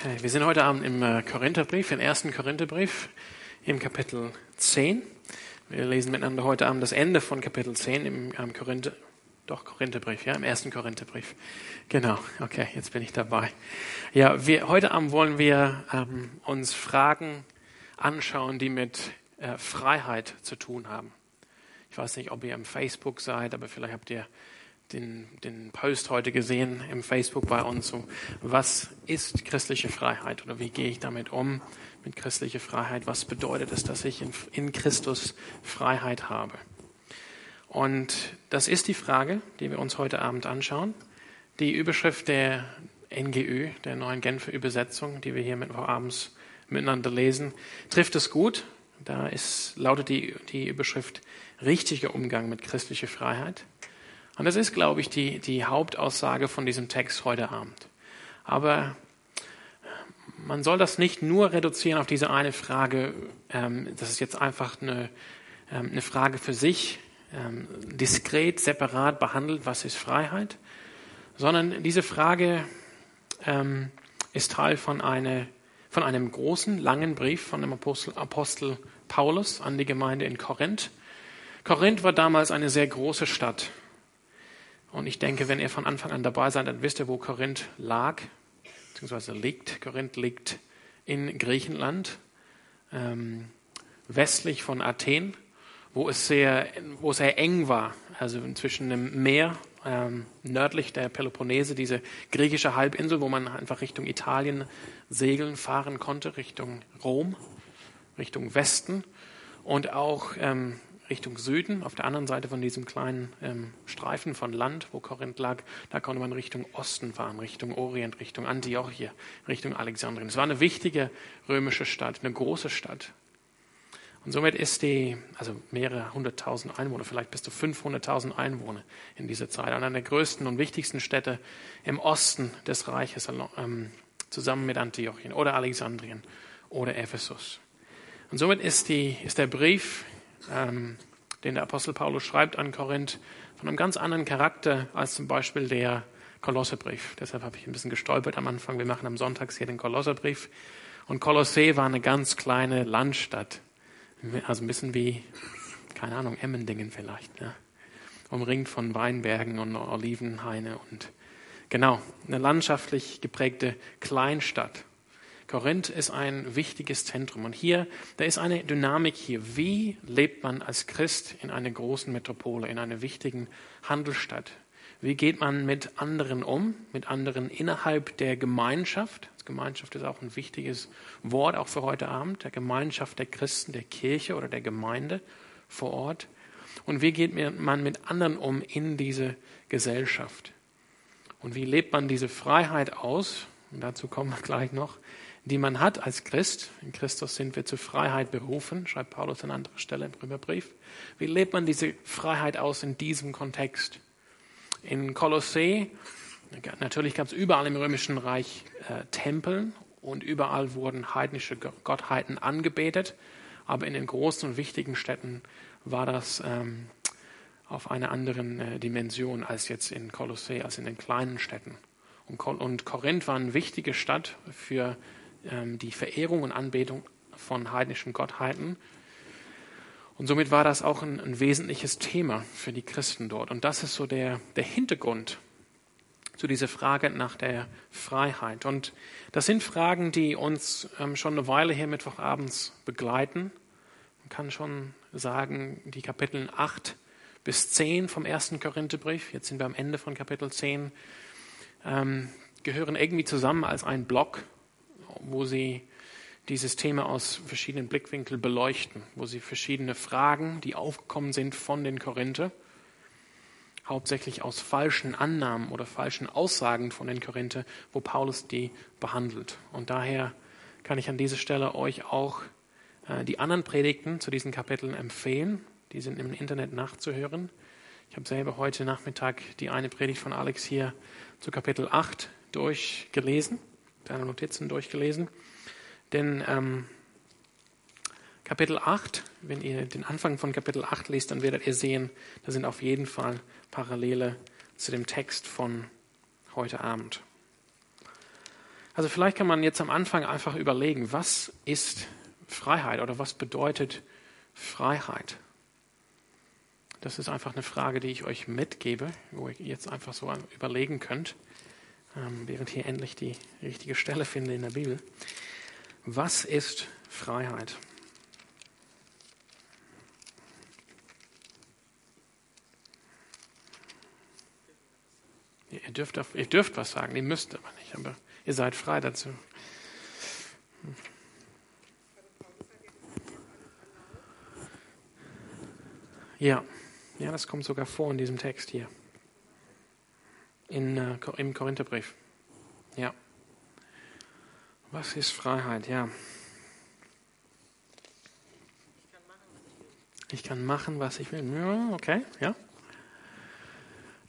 Okay, wir sind heute Abend im äh, Korintherbrief, im ersten Korintherbrief, im Kapitel 10. Wir lesen miteinander heute Abend das Ende von Kapitel 10 im ähm, Korinther, doch Korintherbrief, ja, im ersten Korintherbrief. Genau, okay, jetzt bin ich dabei. Ja, wir, heute Abend wollen wir ähm, uns Fragen anschauen, die mit äh, Freiheit zu tun haben. Ich weiß nicht, ob ihr am Facebook seid, aber vielleicht habt ihr den, den Post heute gesehen im Facebook bei uns. So, was ist christliche Freiheit oder wie gehe ich damit um mit christlicher Freiheit? Was bedeutet es, dass ich in, in Christus Freiheit habe? Und das ist die Frage, die wir uns heute Abend anschauen. Die Überschrift der NGÜ, der neuen Genfer Übersetzung, die wir hier mit abends miteinander lesen, trifft es gut. Da ist, lautet die, die Überschrift richtiger Umgang mit christlicher Freiheit. Und das ist, glaube ich, die, die Hauptaussage von diesem Text heute Abend. Aber man soll das nicht nur reduzieren auf diese eine Frage, ähm, das ist jetzt einfach eine, ähm, eine Frage für sich, ähm, diskret, separat behandelt, was ist Freiheit, sondern diese Frage ähm, ist Teil von, eine, von einem großen, langen Brief von dem Apostel, Apostel Paulus an die Gemeinde in Korinth. Korinth war damals eine sehr große Stadt. Und ich denke, wenn ihr von Anfang an dabei seid, dann wisst ihr, wo Korinth lag, beziehungsweise liegt. Korinth liegt in Griechenland, ähm, westlich von Athen, wo es sehr, wo es sehr eng war, also zwischen dem Meer, ähm, nördlich der Peloponnese, diese griechische Halbinsel, wo man einfach Richtung Italien segeln, fahren konnte, Richtung Rom, Richtung Westen und auch ähm, Richtung Süden, auf der anderen Seite von diesem kleinen ähm, Streifen von Land, wo Korinth lag, da konnte man Richtung Osten fahren, Richtung Orient, Richtung Antiochia, Richtung Alexandrien. Es war eine wichtige römische Stadt, eine große Stadt. Und somit ist die, also mehrere hunderttausend Einwohner, vielleicht bis zu 500.000 Einwohner in dieser Zeit, einer der größten und wichtigsten Städte im Osten des Reiches, ähm, zusammen mit Antiochien oder Alexandrien oder Ephesus. Und somit ist, die, ist der Brief ähm, den der Apostel Paulus schreibt an Korinth, von einem ganz anderen Charakter als zum Beispiel der Kolosserbrief. Deshalb habe ich ein bisschen gestolpert am Anfang. Wir machen am Sonntag hier den Kolosserbrief. Und Kolossee war eine ganz kleine Landstadt. Also ein bisschen wie, keine Ahnung, Emmendingen vielleicht. Ja. Umringt von Weinbergen und Olivenhaine und genau, eine landschaftlich geprägte Kleinstadt. Korinth ist ein wichtiges Zentrum. Und hier, da ist eine Dynamik hier. Wie lebt man als Christ in einer großen Metropole, in einer wichtigen Handelsstadt? Wie geht man mit anderen um, mit anderen innerhalb der Gemeinschaft? Gemeinschaft ist auch ein wichtiges Wort, auch für heute Abend, der Gemeinschaft der Christen, der Kirche oder der Gemeinde vor Ort. Und wie geht man mit anderen um in diese Gesellschaft? Und wie lebt man diese Freiheit aus? Und dazu kommen wir gleich noch die man hat als Christ. In Christus sind wir zur Freiheit berufen, schreibt Paulus an anderer Stelle im Römerbrief. Wie lebt man diese Freiheit aus in diesem Kontext? In Kolossee, natürlich gab es überall im Römischen Reich äh, Tempel und überall wurden heidnische Gottheiten angebetet, aber in den großen und wichtigen Städten war das ähm, auf einer anderen äh, Dimension als jetzt in Kolossee, als in den kleinen Städten. Und, Korinth war eine wichtige Stadt für die Verehrung und Anbetung von heidnischen Gottheiten. Und somit war das auch ein, ein, wesentliches Thema für die Christen dort. Und das ist so der, der Hintergrund zu dieser Frage nach der Freiheit. Und das sind Fragen, die uns ähm, schon eine Weile hier Mittwochabends begleiten. Man kann schon sagen, die Kapitel 8 bis 10 vom ersten Korintherbrief, jetzt sind wir am Ende von Kapitel 10, ähm, gehören irgendwie zusammen als ein Block wo sie dieses Thema aus verschiedenen Blickwinkeln beleuchten, wo sie verschiedene Fragen, die aufgekommen sind von den Korinther, hauptsächlich aus falschen Annahmen oder falschen Aussagen von den Korinther, wo Paulus die behandelt. Und daher kann ich an dieser Stelle euch auch äh, die anderen Predigten zu diesen Kapiteln empfehlen. Die sind im Internet nachzuhören. Ich habe selber heute Nachmittag die eine Predigt von Alex hier zu Kapitel 8 durchgelesen deine Notizen durchgelesen. Denn ähm, Kapitel 8, wenn ihr den Anfang von Kapitel 8 lest, dann werdet ihr sehen, da sind auf jeden Fall Parallele zu dem Text von heute Abend. Also vielleicht kann man jetzt am Anfang einfach überlegen, was ist Freiheit oder was bedeutet Freiheit? Das ist einfach eine Frage, die ich euch mitgebe, wo ihr jetzt einfach so überlegen könnt, während hier endlich die richtige Stelle finde in der Bibel. Was ist Freiheit? Ihr dürft, ihr dürft was sagen, ihr müsst aber nicht, aber ihr seid frei dazu. Ja, ja, das kommt sogar vor in diesem Text hier. In, äh, Im Korintherbrief. Ja. Was ist Freiheit? Ja. Ich kann machen, was ich will. Ja, okay, ja.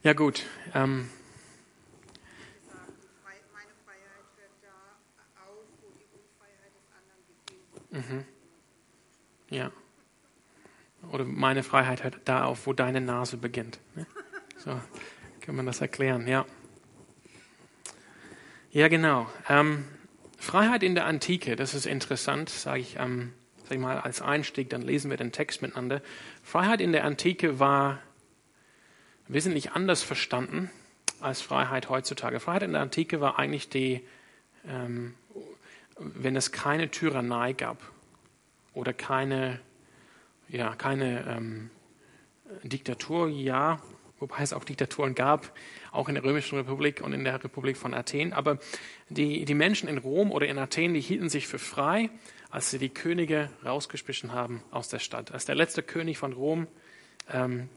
Ja, gut. Ähm, Mhm. Ja. Oder meine Freiheit hört da auf, wo deine Nase beginnt. Ne? So kann man das erklären, ja. Ja, genau. Ähm, Freiheit in der Antike, das ist interessant, sage ich, ähm, sag ich mal als Einstieg, dann lesen wir den Text miteinander. Freiheit in der Antike war wesentlich anders verstanden als Freiheit heutzutage. Freiheit in der Antike war eigentlich die, ähm, wenn es keine Tyrannei gab oder keine, ja, keine ähm, Diktatur, ja, wobei es auch Diktaturen gab, auch in der Römischen Republik und in der Republik von Athen. Aber die, die Menschen in Rom oder in Athen, die hielten sich für frei, als sie die Könige rausgeschmissen haben aus der Stadt. Als der letzte König von Rom, ähm,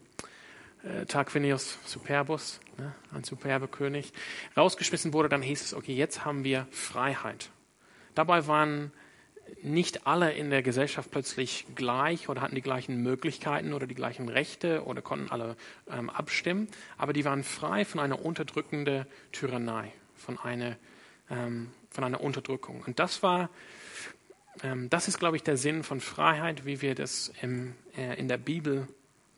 äh, Tarquinius Superbus, ne, ein superber König, rausgeschmissen wurde, dann hieß es, okay, jetzt haben wir Freiheit. Dabei waren nicht alle in der Gesellschaft plötzlich gleich oder hatten die gleichen Möglichkeiten oder die gleichen Rechte oder konnten alle ähm, abstimmen, aber die waren frei von einer unterdrückenden Tyrannei, von einer, ähm, von einer Unterdrückung. Und das war, ähm, das ist, glaube ich, der Sinn von Freiheit, wie wir das im, äh, in der Bibel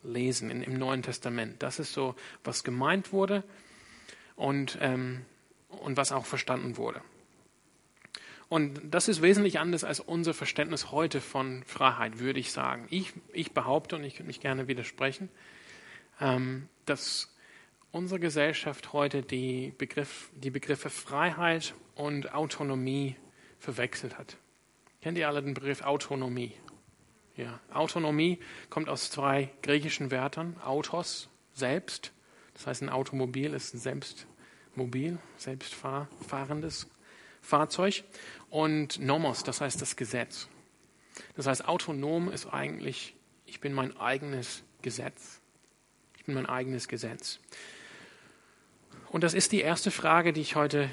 lesen, in, im Neuen Testament. Das ist so, was gemeint wurde und, ähm, und was auch verstanden wurde. Und das ist wesentlich anders als unser Verständnis heute von Freiheit, würde ich sagen. Ich, ich behaupte, und ich könnte mich gerne widersprechen, ähm, dass unsere Gesellschaft heute die, Begriff, die Begriffe Freiheit und Autonomie verwechselt hat. Kennt ihr alle den Begriff Autonomie? Ja, Autonomie kommt aus zwei griechischen Wörtern. Autos, selbst. Das heißt, ein Automobil ist ein Selbstmobil, selbstfahrendes Fahrzeug und Nomos, das heißt das Gesetz. Das heißt, autonom ist eigentlich, ich bin mein eigenes Gesetz. Ich bin mein eigenes Gesetz. Und das ist die erste Frage, die ich heute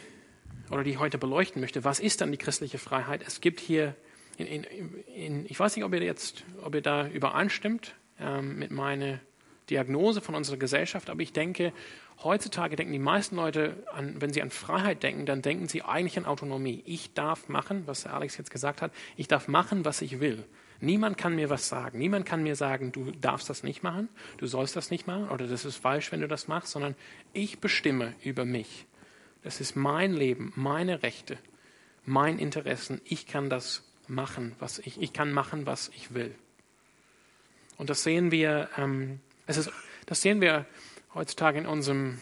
oder die ich heute beleuchten möchte. Was ist dann die christliche Freiheit? Es gibt hier, in, in, in, ich weiß nicht, ob ihr jetzt, ob ihr da übereinstimmt ähm, mit meiner Diagnose von unserer Gesellschaft, aber ich denke, Heutzutage denken die meisten Leute, an, wenn sie an Freiheit denken, dann denken sie eigentlich an Autonomie. Ich darf machen, was Alex jetzt gesagt hat, ich darf machen, was ich will. Niemand kann mir was sagen. Niemand kann mir sagen, du darfst das nicht machen, du sollst das nicht machen oder das ist falsch, wenn du das machst, sondern ich bestimme über mich. Das ist mein Leben, meine Rechte, mein Interessen. Ich kann das machen, was ich, ich kann machen, was ich will. Und das sehen wir, ähm, es ist, das sehen wir heutzutage in unserem,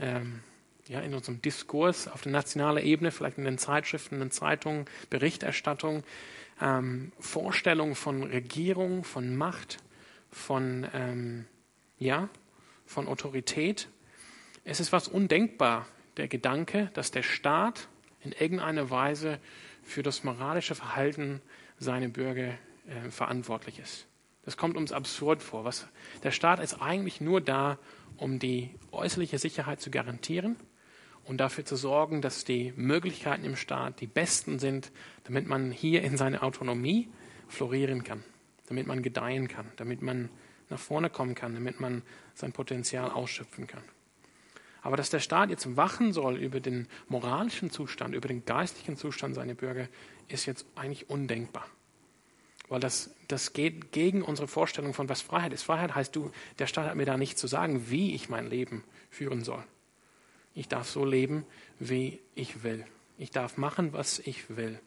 ähm, ja, in unserem Diskurs auf der nationalen Ebene, vielleicht in den Zeitschriften, in den Zeitungen, Berichterstattung, ähm, Vorstellung von Regierung, von Macht, von, ähm, ja, von Autorität. Es ist was undenkbar, der Gedanke, dass der Staat in irgendeiner Weise für das moralische Verhalten seiner Bürger äh, verantwortlich ist. Das kommt uns absurd vor. Was, der Staat ist eigentlich nur da, um die äußerliche Sicherheit zu garantieren und dafür zu sorgen, dass die Möglichkeiten im Staat die besten sind, damit man hier in seiner Autonomie florieren kann, damit man gedeihen kann, damit man nach vorne kommen kann, damit man sein Potenzial ausschöpfen kann. Aber dass der Staat jetzt wachen soll über den moralischen Zustand, über den geistlichen Zustand seiner Bürger, ist jetzt eigentlich undenkbar. Weil das, das geht gegen unsere Vorstellung von, was Freiheit ist. Freiheit heißt, du, der Staat hat mir da nicht zu sagen, wie ich mein Leben führen soll. Ich darf so leben, wie ich will. Ich darf machen, was ich will.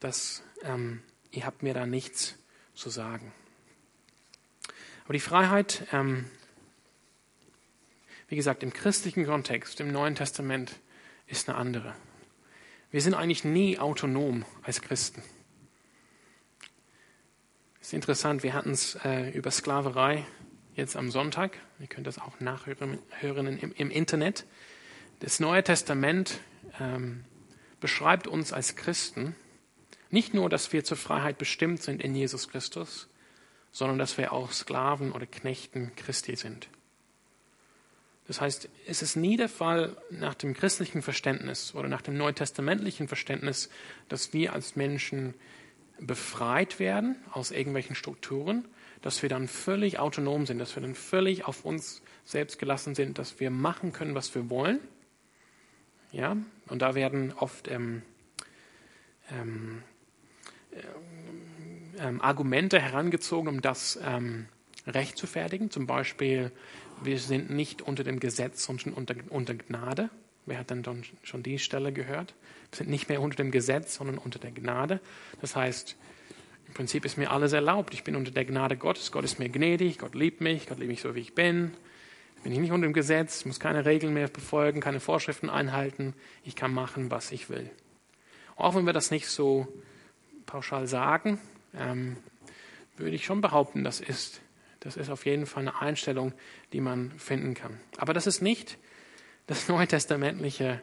Das, ähm, ihr habt mir da nichts zu sagen. Aber die Freiheit, ähm, wie gesagt, im christlichen Kontext, im Neuen Testament, ist eine andere. Wir sind eigentlich nie autonom als Christen. Es ist interessant, wir hatten es äh, über Sklaverei jetzt am Sonntag. Ihr könnt das auch nachhören im, im Internet. Das Neue Testament ähm, beschreibt uns als Christen nicht nur, dass wir zur Freiheit bestimmt sind in Jesus Christus, sondern dass wir auch Sklaven oder Knechten Christi sind. Das heißt, es ist nie der Fall nach dem christlichen Verständnis oder nach dem neutestamentlichen Verständnis, dass wir als Menschen befreit werden aus irgendwelchen Strukturen, dass wir dann völlig autonom sind, dass wir dann völlig auf uns selbst gelassen sind, dass wir machen können, was wir wollen. Ja, und da werden oft ähm, ähm, ähm, Argumente herangezogen, um das ähm, recht zu fertigen. Zum Beispiel, wir sind nicht unter dem Gesetz, sondern unter, unter Gnade. Wer hat denn schon die Stelle gehört? Wir sind nicht mehr unter dem Gesetz, sondern unter der Gnade. Das heißt, im Prinzip ist mir alles erlaubt. Ich bin unter der Gnade Gottes. Gott ist mir gnädig. Gott liebt mich. Gott liebt mich so, wie ich bin. Ich bin nicht unter dem Gesetz, muss keine Regeln mehr befolgen, keine Vorschriften einhalten. Ich kann machen, was ich will. Auch wenn wir das nicht so pauschal sagen, ähm, würde ich schon behaupten, das ist, das ist auf jeden Fall eine Einstellung, die man finden kann. Aber das ist nicht das neutestamentliche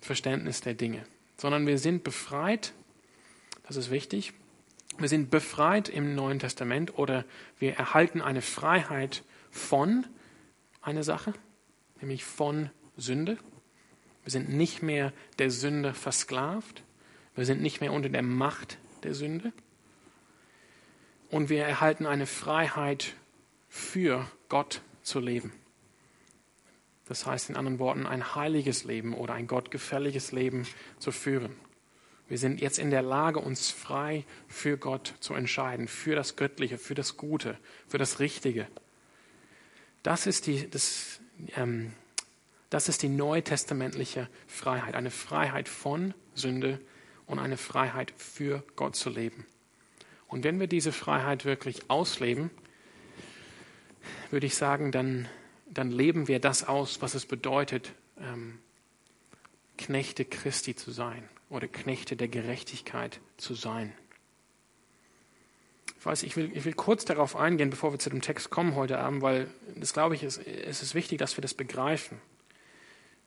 Verständnis der Dinge, sondern wir sind befreit, das ist wichtig, wir sind befreit im Neuen Testament oder wir erhalten eine Freiheit von einer Sache, nämlich von Sünde. Wir sind nicht mehr der Sünde versklavt. Wir sind nicht mehr unter der Macht der Sünde. Und wir erhalten eine Freiheit für Gott zu leben. Das heißt in anderen Worten, ein heiliges Leben oder ein gottgefälliges Leben zu führen. Wir sind jetzt in der Lage, uns frei für Gott zu entscheiden, für das Göttliche, für das Gute, für das Richtige. Das ist die, das, ähm, das ist die neutestamentliche Freiheit, eine Freiheit von Sünde und eine Freiheit für Gott zu leben. Und wenn wir diese Freiheit wirklich ausleben, würde ich sagen, dann, dann leben wir das aus, was es bedeutet, ähm, Knechte Christi zu sein oder Knechte der Gerechtigkeit zu sein. Ich weiß, ich will, ich will kurz darauf eingehen, bevor wir zu dem Text kommen heute Abend, weil das glaube ich, ist, es ist wichtig, dass wir das begreifen.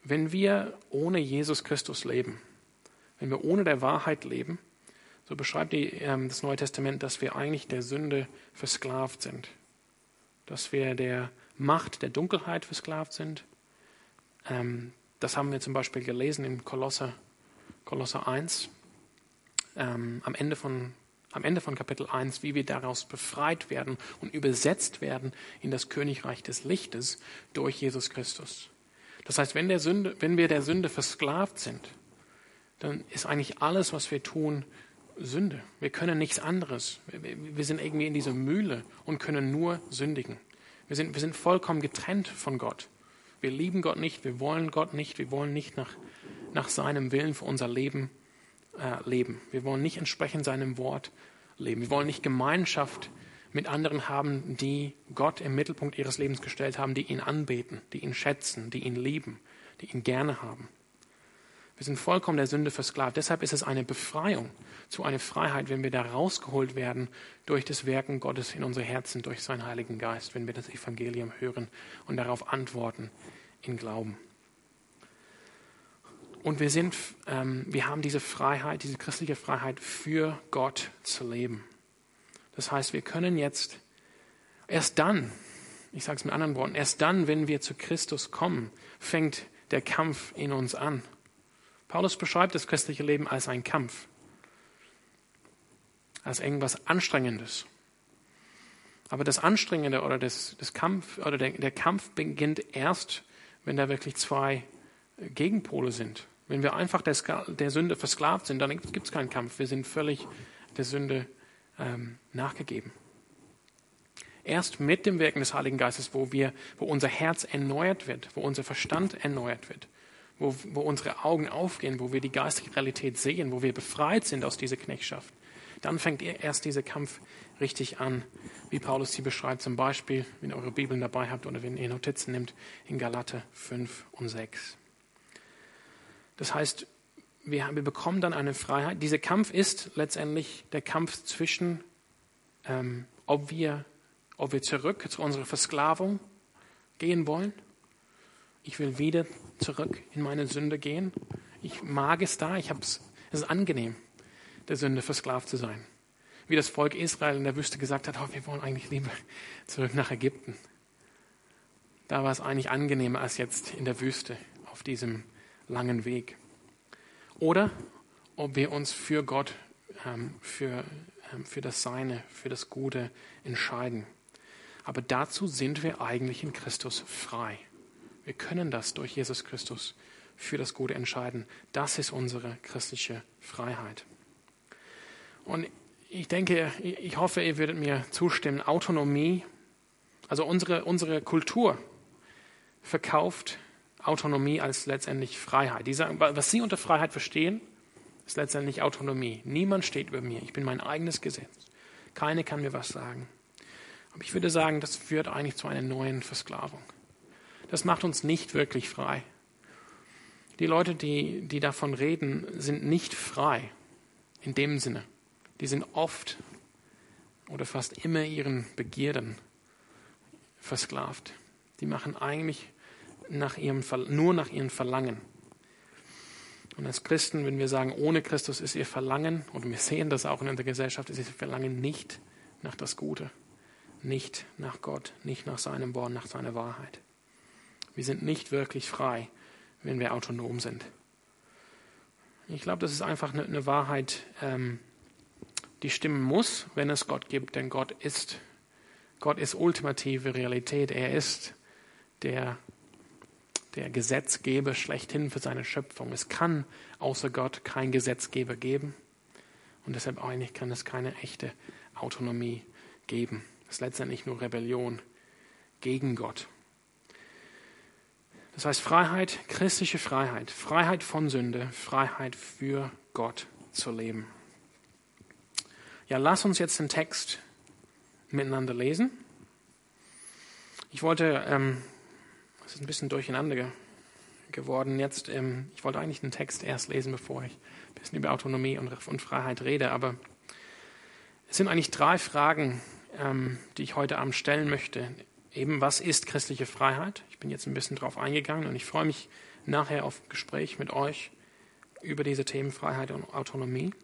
Wenn wir ohne Jesus Christus leben, wenn wir ohne der Wahrheit leben, so beschreibt die, ähm, das Neue Testament, dass wir eigentlich der Sünde versklavt sind. Dass wir der Macht der Dunkelheit versklavt sind. Ähm, das haben wir zum Beispiel gelesen in Kolosser, Kolosser 1, ähm, am, Ende von, am Ende von Kapitel 1, wie wir daraus befreit werden und übersetzt werden in das Königreich des Lichtes durch Jesus Christus. Das heißt, wenn, der Sünde, wenn wir der Sünde versklavt sind, dann ist eigentlich alles, was wir tun, Sünde. Wir können nichts anderes. Wir sind irgendwie in dieser Mühle und können nur sündigen. Wir sind, wir sind vollkommen getrennt von Gott. Wir lieben Gott nicht, wir wollen Gott nicht, wir wollen nicht nach, nach seinem Willen für unser Leben äh, leben. Wir wollen nicht entsprechend seinem Wort leben. Wir wollen nicht Gemeinschaft mit anderen haben, die Gott im Mittelpunkt ihres Lebens gestellt haben, die ihn anbeten, die ihn schätzen, die ihn lieben, die ihn gerne haben. Wir sind vollkommen der Sünde versklavt. Deshalb ist es eine Befreiung zu einer Freiheit, wenn wir da rausgeholt werden durch das Wirken Gottes in unsere Herzen, durch seinen Heiligen Geist, wenn wir das Evangelium hören und darauf antworten in Glauben. Und wir sind, ähm, wir haben diese Freiheit, diese christliche Freiheit für Gott zu leben. Das heißt, wir können jetzt erst dann, ich sage es mit anderen Worten, erst dann, wenn wir zu Christus kommen, fängt der Kampf in uns an. Paulus beschreibt das christliche Leben als ein Kampf, als irgendwas Anstrengendes. Aber das Anstrengende oder das, das Kampf oder der, der Kampf beginnt erst, wenn da wirklich zwei Gegenpole sind. Wenn wir einfach der, der Sünde versklavt sind, dann gibt es keinen Kampf. Wir sind völlig der Sünde ähm, nachgegeben. Erst mit dem Wirken des Heiligen Geistes, wo, wir, wo unser Herz erneuert wird, wo unser Verstand erneuert wird, wo, wo unsere Augen aufgehen, wo wir die geistige Realität sehen, wo wir befreit sind aus dieser Knechtschaft, dann fängt erst dieser Kampf richtig an, wie Paulus sie beschreibt, zum Beispiel, wenn ihr eure Bibeln dabei habt oder wenn ihr Notizen nimmt, in Galate 5 und 6. Das heißt, wir, wir bekommen dann eine Freiheit. Dieser Kampf ist letztendlich der Kampf zwischen, ähm, ob, wir, ob wir zurück zu unserer Versklavung gehen wollen. Ich will wieder zurück in meine Sünde gehen. Ich mag es da, ich hab's, es ist angenehm, der Sünde versklavt zu sein. Wie das Volk Israel in der Wüste gesagt hat, oh, wir wollen eigentlich lieber zurück nach Ägypten. Da war es eigentlich angenehmer als jetzt in der Wüste auf diesem langen Weg oder ob wir uns für Gott, ähm, für, ähm, für das Seine, für das Gute entscheiden. Aber dazu sind wir eigentlich in Christus frei. Wir können das durch Jesus Christus für das Gute entscheiden. Das ist unsere christliche Freiheit. Und ich denke, ich hoffe, ihr würdet mir zustimmen, Autonomie, also unsere, unsere Kultur verkauft Autonomie als letztendlich Freiheit. Die sagen, was Sie unter Freiheit verstehen, ist letztendlich Autonomie. Niemand steht über mir. Ich bin mein eigenes Gesetz. Keine kann mir was sagen. Aber ich würde sagen, das führt eigentlich zu einer neuen Versklavung. Das macht uns nicht wirklich frei. Die Leute, die, die davon reden, sind nicht frei in dem Sinne. Die sind oft oder fast immer ihren Begierden versklavt. Die machen eigentlich nach ihrem, nur nach ihrem Verlangen. Und als Christen, wenn wir sagen, ohne Christus ist ihr Verlangen, und wir sehen das auch in der Gesellschaft, ist ihr Verlangen nicht nach das Gute, nicht nach Gott, nicht nach seinem Wort, nach seiner Wahrheit. Wir sind nicht wirklich frei, wenn wir autonom sind. Ich glaube, das ist einfach eine, eine Wahrheit, ähm, die stimmen muss, wenn es Gott gibt, denn Gott ist, Gott ist ultimative Realität. Er ist der der Gesetzgeber schlechthin für seine Schöpfung. Es kann außer Gott kein Gesetzgeber geben und deshalb eigentlich kann es keine echte Autonomie geben. Es ist letztendlich nur Rebellion gegen Gott. Das heißt Freiheit, christliche Freiheit, Freiheit von Sünde, Freiheit für Gott zu leben. Ja, lass uns jetzt den Text miteinander lesen. Ich wollte ähm, es ist ein bisschen durcheinander geworden jetzt. Ähm, ich wollte eigentlich den Text erst lesen, bevor ich ein bisschen über Autonomie und, Freiheit rede. Aber es sind eigentlich drei Fragen, ähm, die ich heute Abend stellen möchte. Eben, was ist christliche Freiheit? Ich bin jetzt ein bisschen drauf eingegangen und ich freue mich nachher auf Gespräch mit euch über diese Themen Freiheit und Autonomie.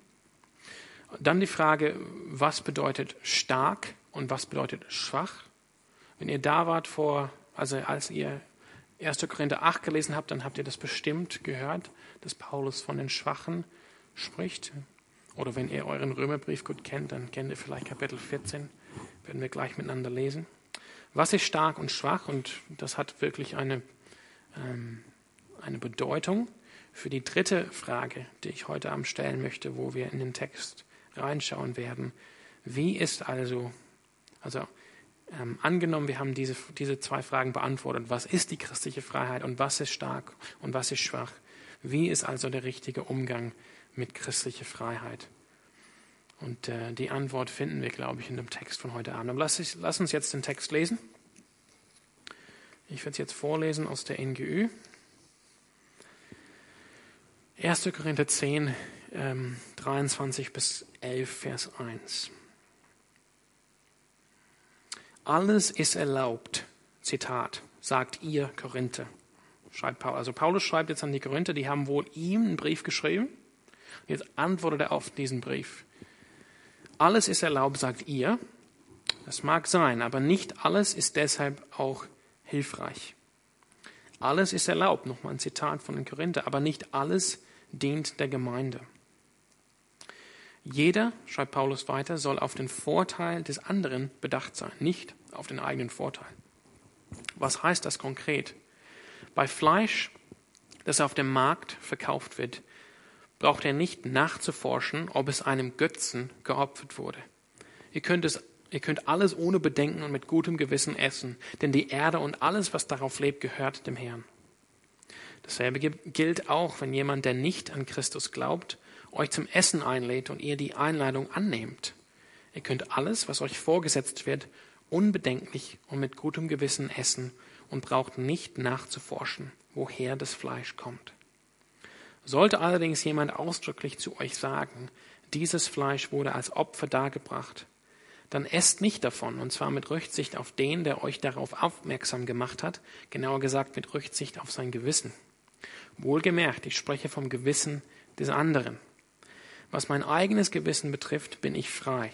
Dann die Frage, was bedeutet stark und was bedeutet schwach? Wenn ihr da wart vor, also als ihr 1. Korinther 8 gelesen habt, dann habt ihr das bestimmt gehört, dass Paulus von den Schwachen spricht. Oder wenn ihr euren Römerbrief gut kennt, dann kennt ihr vielleicht Kapitel 14, werden wir gleich miteinander lesen. Was ist stark und schwach? Und das hat wirklich eine, ähm, eine Bedeutung für die dritte Frage, die ich heute Abend stellen möchte, wo wir in den Text reinschauen werden. Wie ist also, also ähm, angenommen, wir haben diese, diese zwei Fragen beantwortet. Was ist die christliche Freiheit und was ist stark und was ist schwach? Wie ist also der richtige Umgang mit christlicher Freiheit? Und äh, die Antwort finden wir, glaube ich, in dem Text von heute Abend. Aber lass, ich, lass uns jetzt den Text lesen. Ich werde es jetzt vorlesen aus der NGÜ. 1. Korinther 10, ähm, 23 bis 11, Vers 1. Alles ist erlaubt, Zitat, sagt ihr Korinther. Schreibt Paulus. Also Paulus schreibt jetzt an die Korinther, die haben wohl ihm einen Brief geschrieben. Jetzt antwortet er auf diesen Brief. Alles ist erlaubt, sagt ihr. Das mag sein, aber nicht alles ist deshalb auch hilfreich. Alles ist erlaubt, nochmal ein Zitat von den Korinther, aber nicht alles dient der Gemeinde. Jeder, schreibt Paulus weiter, soll auf den Vorteil des anderen bedacht sein, nicht auf den eigenen Vorteil. Was heißt das konkret? Bei Fleisch, das auf dem Markt verkauft wird, braucht er nicht nachzuforschen, ob es einem Götzen geopfert wurde. Ihr könnt, es, ihr könnt alles ohne Bedenken und mit gutem Gewissen essen, denn die Erde und alles, was darauf lebt, gehört dem Herrn. Dasselbe gilt auch, wenn jemand, der nicht an Christus glaubt, euch zum Essen einlädt und ihr die Einladung annehmt. Ihr könnt alles, was euch vorgesetzt wird, unbedenklich und mit gutem Gewissen essen und braucht nicht nachzuforschen, woher das Fleisch kommt. Sollte allerdings jemand ausdrücklich zu euch sagen, dieses Fleisch wurde als Opfer dargebracht, dann esst nicht davon, und zwar mit Rücksicht auf den, der euch darauf aufmerksam gemacht hat, genauer gesagt mit Rücksicht auf sein Gewissen. Wohlgemerkt, ich spreche vom Gewissen des anderen. Was mein eigenes Gewissen betrifft, bin ich frei.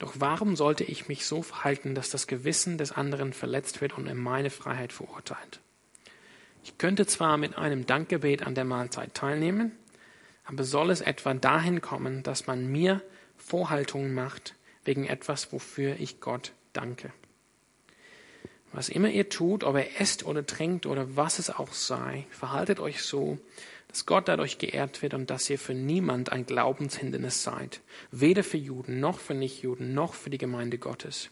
Doch warum sollte ich mich so verhalten, dass das Gewissen des anderen verletzt wird und er meine Freiheit verurteilt? Ich könnte zwar mit einem Dankgebet an der Mahlzeit teilnehmen, aber soll es etwa dahin kommen, dass man mir Vorhaltungen macht wegen etwas, wofür ich Gott danke? Was immer ihr tut, ob ihr esst oder trinkt oder was es auch sei, verhaltet euch so, dass Gott dadurch geehrt wird und dass ihr für niemand ein Glaubenshindernis seid, weder für Juden noch für Nichtjuden noch für die Gemeinde Gottes.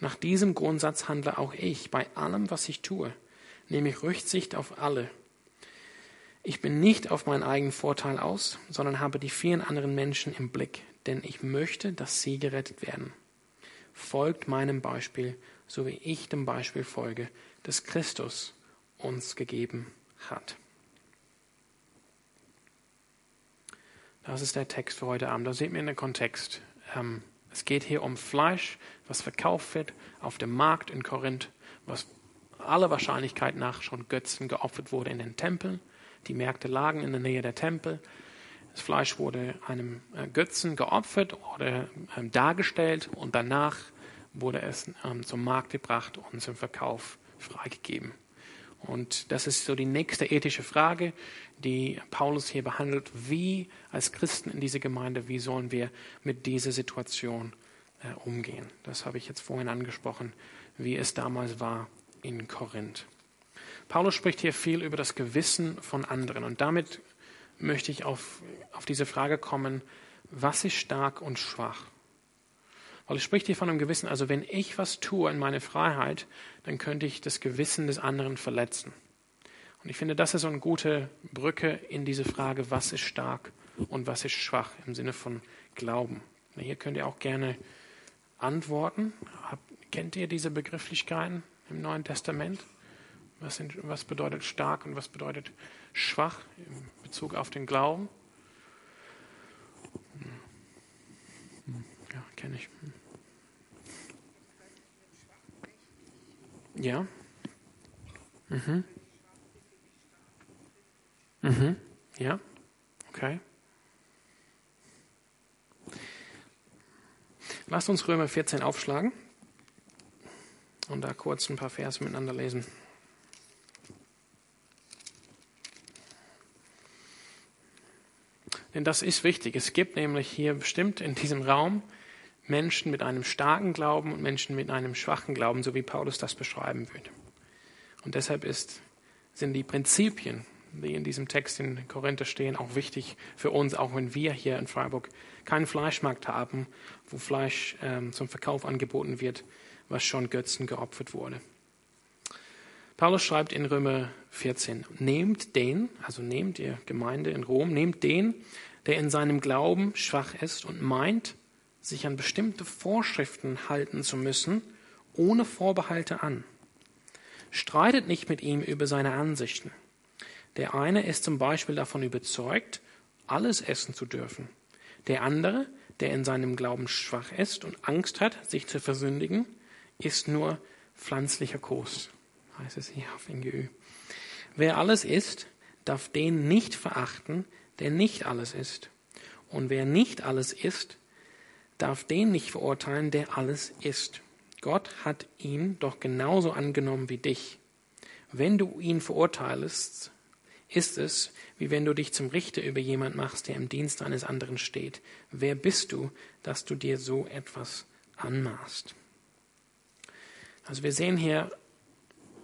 Nach diesem Grundsatz handle auch ich bei allem, was ich tue, nehme ich Rücksicht auf alle. Ich bin nicht auf meinen eigenen Vorteil aus, sondern habe die vielen anderen Menschen im Blick, denn ich möchte, dass sie gerettet werden. Folgt meinem Beispiel, so wie ich dem Beispiel folge, das Christus uns gegeben hat. Das ist der Text für heute Abend. Da sieht man den Kontext. Ähm, es geht hier um Fleisch, was verkauft wird auf dem Markt in Korinth, was aller Wahrscheinlichkeit nach schon Götzen geopfert wurde in den Tempeln. Die Märkte lagen in der Nähe der Tempel. Das Fleisch wurde einem äh, Götzen geopfert oder ähm, dargestellt und danach wurde es ähm, zum Markt gebracht und zum Verkauf freigegeben. Und das ist so die nächste ethische Frage, die Paulus hier behandelt. Wie als Christen in dieser Gemeinde, wie sollen wir mit dieser Situation äh, umgehen? Das habe ich jetzt vorhin angesprochen, wie es damals war in Korinth. Paulus spricht hier viel über das Gewissen von anderen. Und damit möchte ich auf, auf diese Frage kommen, was ist stark und schwach? Weil es spricht hier von einem Gewissen, also wenn ich was tue in meine Freiheit, dann könnte ich das Gewissen des anderen verletzen. Und ich finde, das ist so eine gute Brücke in diese Frage, was ist stark und was ist schwach im Sinne von Glauben. Hier könnt ihr auch gerne antworten. Kennt ihr diese Begrifflichkeiten im Neuen Testament? Was, sind, was bedeutet stark und was bedeutet schwach in Bezug auf den Glauben? Ja, kenne ich. Ja. Mhm. Mhm. Ja. Okay. Lasst uns Römer 14 aufschlagen und da kurz ein paar Verse miteinander lesen. Denn das ist wichtig. Es gibt nämlich hier bestimmt in diesem Raum Menschen mit einem starken Glauben und Menschen mit einem schwachen Glauben, so wie Paulus das beschreiben würde. Und deshalb ist, sind die Prinzipien, die in diesem Text in Korinther stehen, auch wichtig für uns, auch wenn wir hier in Freiburg keinen Fleischmarkt haben, wo Fleisch ähm, zum Verkauf angeboten wird, was schon Götzen geopfert wurde. Paulus schreibt in Römer 14, nehmt den, also nehmt ihr Gemeinde in Rom, nehmt den, der in seinem Glauben schwach ist und meint, sich an bestimmte Vorschriften halten zu müssen, ohne Vorbehalte an. Streitet nicht mit ihm über seine Ansichten. Der eine ist zum Beispiel davon überzeugt, alles essen zu dürfen. Der andere, der in seinem Glauben schwach ist und Angst hat, sich zu versündigen, ist nur pflanzlicher Kost, heißt es hier auf NGÜ. Wer alles isst, darf den nicht verachten, der nicht alles isst. Und wer nicht alles isst, darf den nicht verurteilen, der alles ist. Gott hat ihn doch genauso angenommen wie dich. Wenn du ihn verurteilst, ist es, wie wenn du dich zum Richter über jemand machst, der im Dienst eines anderen steht. Wer bist du, dass du dir so etwas anmaßt? Also wir sehen hier,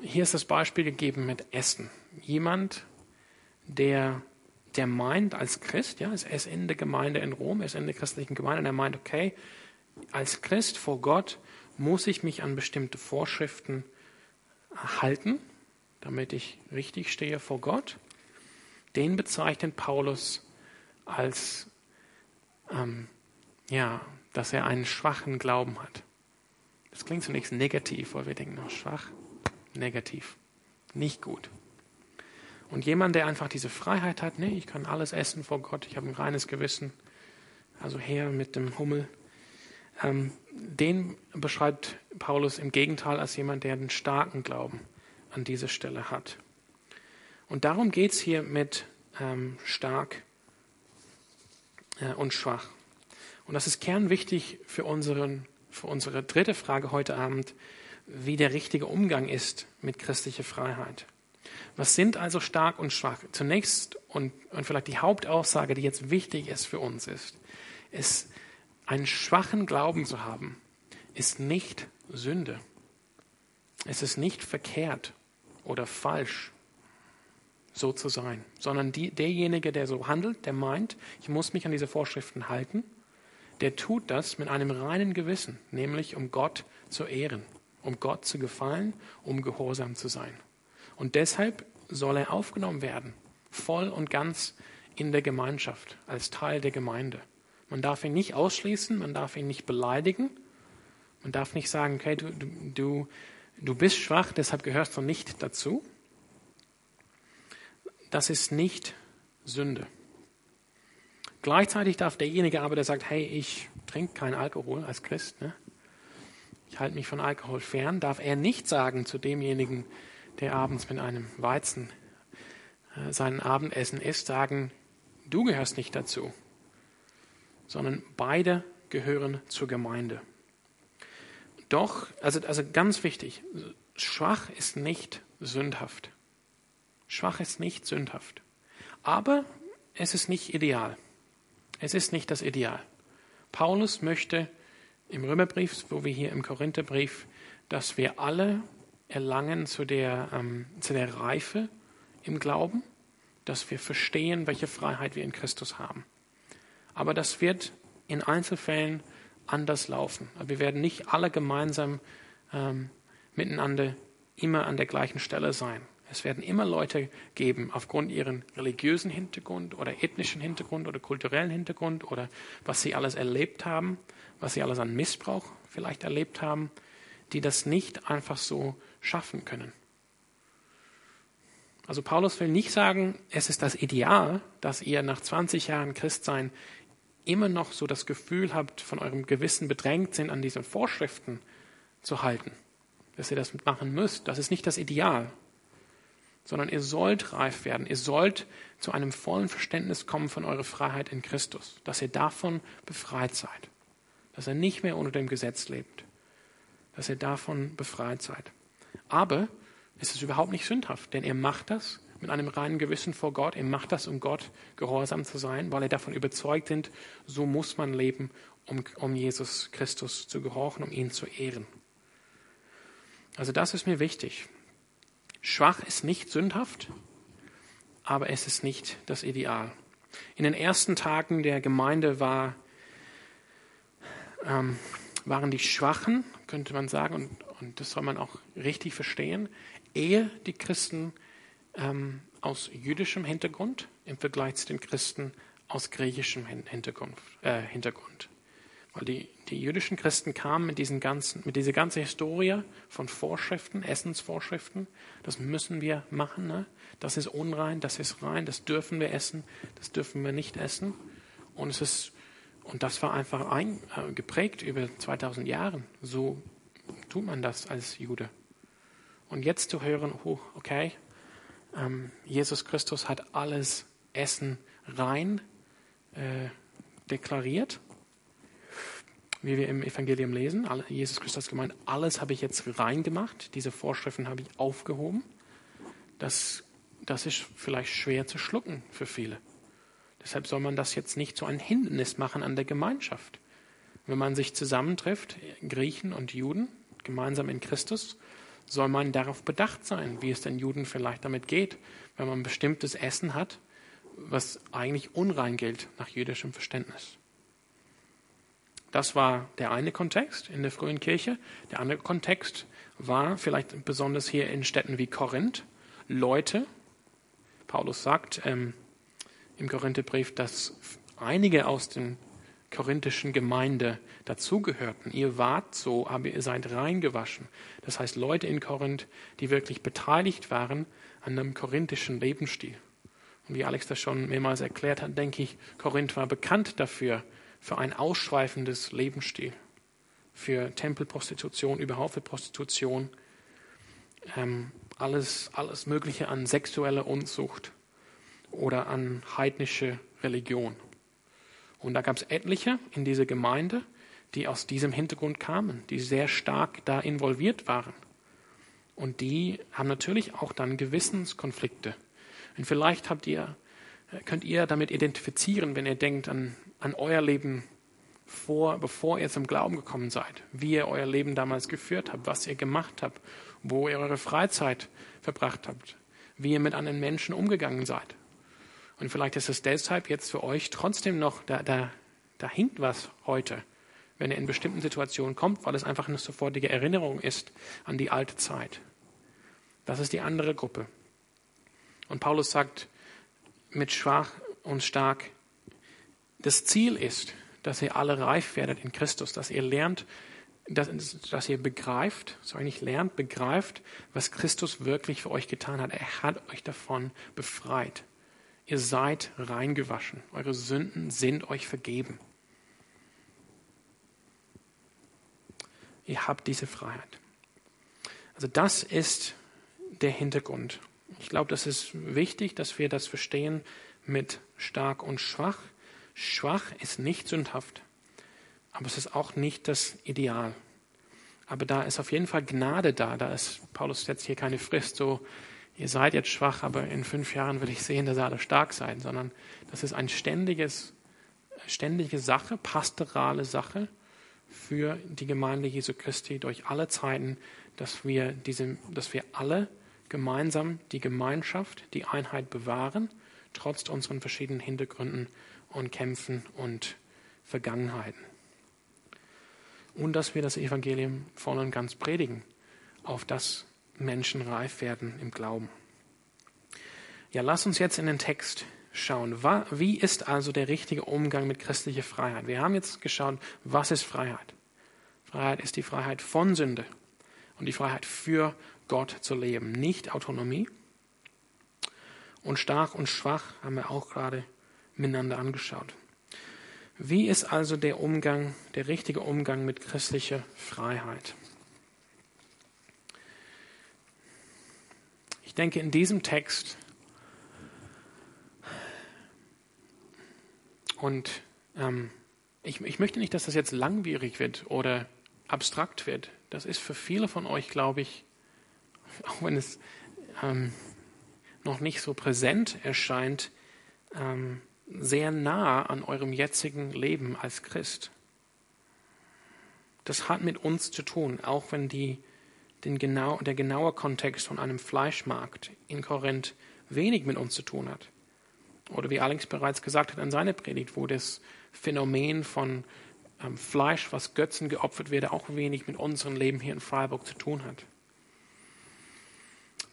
hier ist das Beispiel gegeben mit Essen. Jemand, der der meint als Christ, ja, ist in der Gemeinde in Rom, er ist in der christlichen Gemeinde und er meint, okay, als Christ vor Gott muss ich mich an bestimmte Vorschriften halten. damit ich richtig stehe vor Gott, den bezeichnet Paulus als, ähm, ja, dass er einen schwachen Glauben hat. Das klingt zunächst negativ, weil wir denken, oh, schwach, negativ, nicht gut. Und jemand, der einfach diese Freiheit hat, nee, ich kann alles essen vor Gott, ich habe ein reines Gewissen, also her mit dem Hummel, ähm, den beschreibt Paulus im Gegenteil als jemand, der einen starken Glauben an dieser Stelle hat. Und darum geht es hier mit ähm, stark äh, und schwach. Und das ist kernwichtig für, unseren, für unsere dritte Frage heute Abend, wie der richtige Umgang ist mit christlicher Freiheit. Was sind also stark und schwach? Zunächst und, und vielleicht die Hauptaussage, die jetzt wichtig ist für uns, ist, ist, einen schwachen Glauben zu haben, ist nicht Sünde. Es ist nicht verkehrt oder falsch, so zu sein, sondern die, derjenige, der so handelt, der meint, ich muss mich an diese Vorschriften halten, der tut das mit einem reinen Gewissen, nämlich um Gott zu ehren, um Gott zu gefallen, um gehorsam zu sein. Und deshalb soll er aufgenommen werden, voll und ganz in der Gemeinschaft, als Teil der Gemeinde. Man darf ihn nicht ausschließen, man darf ihn nicht beleidigen, man darf nicht sagen, okay, du, du, du bist schwach, deshalb gehörst du nicht dazu. Das ist nicht Sünde. Gleichzeitig darf derjenige aber, der sagt, hey, ich trinke keinen Alkohol als Christ, ne? ich halte mich von Alkohol fern, darf er nicht sagen zu demjenigen, der abends mit einem Weizen äh, sein Abendessen isst, sagen, du gehörst nicht dazu, sondern beide gehören zur Gemeinde. Doch, also, also ganz wichtig, schwach ist nicht sündhaft. Schwach ist nicht sündhaft. Aber es ist nicht ideal. Es ist nicht das Ideal. Paulus möchte im Römerbrief, wo wir hier im Korintherbrief, dass wir alle erlangen zu der, ähm, zu der Reife im Glauben, dass wir verstehen, welche Freiheit wir in Christus haben. Aber das wird in Einzelfällen anders laufen. Wir werden nicht alle gemeinsam ähm, miteinander immer an der gleichen Stelle sein. Es werden immer Leute geben, aufgrund ihren religiösen Hintergrund oder ethnischen Hintergrund oder kulturellen Hintergrund oder was sie alles erlebt haben, was sie alles an Missbrauch vielleicht erlebt haben, die das nicht einfach so schaffen können. Also Paulus will nicht sagen, es ist das Ideal, dass ihr nach 20 Jahren Christsein immer noch so das Gefühl habt, von eurem Gewissen bedrängt sind, an diesen Vorschriften zu halten, dass ihr das machen müsst. Das ist nicht das Ideal, sondern ihr sollt reif werden. Ihr sollt zu einem vollen Verständnis kommen von eurer Freiheit in Christus, dass ihr davon befreit seid, dass ihr nicht mehr unter dem Gesetz lebt, dass ihr davon befreit seid. Aber es ist überhaupt nicht sündhaft, denn ihr macht das mit einem reinen Gewissen vor Gott. Ihr macht das, um Gott gehorsam zu sein, weil ihr davon überzeugt sind, so muss man leben, um, um Jesus Christus zu gehorchen, um ihn zu ehren. Also das ist mir wichtig. Schwach ist nicht sündhaft, aber es ist nicht das Ideal. In den ersten Tagen der Gemeinde war, ähm, waren die Schwachen, könnte man sagen, und, und, das soll man auch richtig verstehen, eher die Christen ähm, aus jüdischem Hintergrund im Vergleich zu den Christen aus griechischem Hintergrund. Äh, Hintergrund. Weil die, die jüdischen Christen kamen mit, diesen ganzen, mit dieser ganzen Historie von Vorschriften, Essensvorschriften. Das müssen wir machen. Ne? Das ist unrein, das ist rein, das dürfen wir essen, das dürfen wir nicht essen. Und, es ist, und das war einfach ein, äh, geprägt über 2000 Jahre. So tut man das als Jude. Und jetzt zu hören, oh, okay, ähm, Jesus Christus hat alles Essen rein äh, deklariert wie wir im Evangelium lesen. Jesus Christus gemeint, alles habe ich jetzt rein gemacht, diese Vorschriften habe ich aufgehoben. Das, das ist vielleicht schwer zu schlucken für viele. Deshalb soll man das jetzt nicht zu einem Hindernis machen an der Gemeinschaft. Wenn man sich zusammentrifft, Griechen und Juden, gemeinsam in Christus, soll man darauf bedacht sein, wie es den Juden vielleicht damit geht, wenn man bestimmtes Essen hat, was eigentlich unrein gilt nach jüdischem Verständnis. Das war der eine Kontext in der frühen Kirche. Der andere Kontext war vielleicht besonders hier in Städten wie Korinth, Leute. Paulus sagt ähm, im Korintherbrief, dass einige aus den korinthischen Gemeinde dazugehörten. Ihr wart so, aber ihr seid reingewaschen. Das heißt, Leute in Korinth, die wirklich beteiligt waren an einem korinthischen Lebensstil. Und wie Alex das schon mehrmals erklärt hat, denke ich, Korinth war bekannt dafür, für ein ausschweifendes Lebensstil, für Tempelprostitution, überhaupt für Prostitution, ähm, alles, alles Mögliche an sexueller Unzucht oder an heidnische Religion. Und da gab es etliche in dieser Gemeinde, die aus diesem Hintergrund kamen, die sehr stark da involviert waren. Und die haben natürlich auch dann Gewissenskonflikte. Und vielleicht habt ihr, könnt ihr damit identifizieren, wenn ihr denkt an, an euer Leben vor, bevor ihr zum Glauben gekommen seid, wie ihr euer Leben damals geführt habt, was ihr gemacht habt, wo ihr eure Freizeit verbracht habt, wie ihr mit anderen Menschen umgegangen seid. Und vielleicht ist es deshalb jetzt für euch trotzdem noch, da, da, da hinkt was heute, wenn ihr in bestimmten Situationen kommt, weil es einfach eine sofortige Erinnerung ist an die alte Zeit. Das ist die andere Gruppe. Und Paulus sagt mit schwach und stark, das Ziel ist, dass ihr alle reif werdet in Christus, dass ihr lernt, dass, dass ihr begreift, sorry, nicht lernt, begreift, was Christus wirklich für euch getan hat. Er hat euch davon befreit. Ihr seid reingewaschen. Eure Sünden sind euch vergeben. Ihr habt diese Freiheit. Also das ist der Hintergrund. Ich glaube, das ist wichtig, dass wir das verstehen mit stark und schwach. Schwach ist nicht sündhaft, aber es ist auch nicht das Ideal. Aber da ist auf jeden Fall Gnade da. Da ist Paulus jetzt hier keine Frist, so ihr seid jetzt schwach, aber in fünf Jahren will ich sehen, dass ihr alle stark seid, sondern das ist ein ständiges, ständige Sache, pastorale Sache für die Gemeinde Jesu Christi durch alle Zeiten, dass wir diese, dass wir alle gemeinsam die Gemeinschaft, die Einheit bewahren, trotz unseren verschiedenen Hintergründen und Kämpfen und Vergangenheiten. Und dass wir das Evangelium voll und ganz predigen, auf das Menschen reif werden im Glauben. Ja, lass uns jetzt in den Text schauen. Wie ist also der richtige Umgang mit christlicher Freiheit? Wir haben jetzt geschaut, was ist Freiheit? Freiheit ist die Freiheit von Sünde und die Freiheit für Gott zu leben, nicht Autonomie. Und stark und schwach haben wir auch gerade miteinander angeschaut. Wie ist also der Umgang, der richtige Umgang mit christlicher Freiheit? denke, in diesem Text und ähm, ich, ich möchte nicht, dass das jetzt langwierig wird oder abstrakt wird. Das ist für viele von euch, glaube ich, auch wenn es ähm, noch nicht so präsent erscheint, ähm, sehr nah an eurem jetzigen Leben als Christ. Das hat mit uns zu tun, auch wenn die den genau, der genaue Kontext von einem Fleischmarkt in Korinth wenig mit uns zu tun hat. Oder wie Alex bereits gesagt hat an seiner Predigt, wo das Phänomen von ähm, Fleisch, was Götzen geopfert wird, auch wenig mit unserem Leben hier in Freiburg zu tun hat.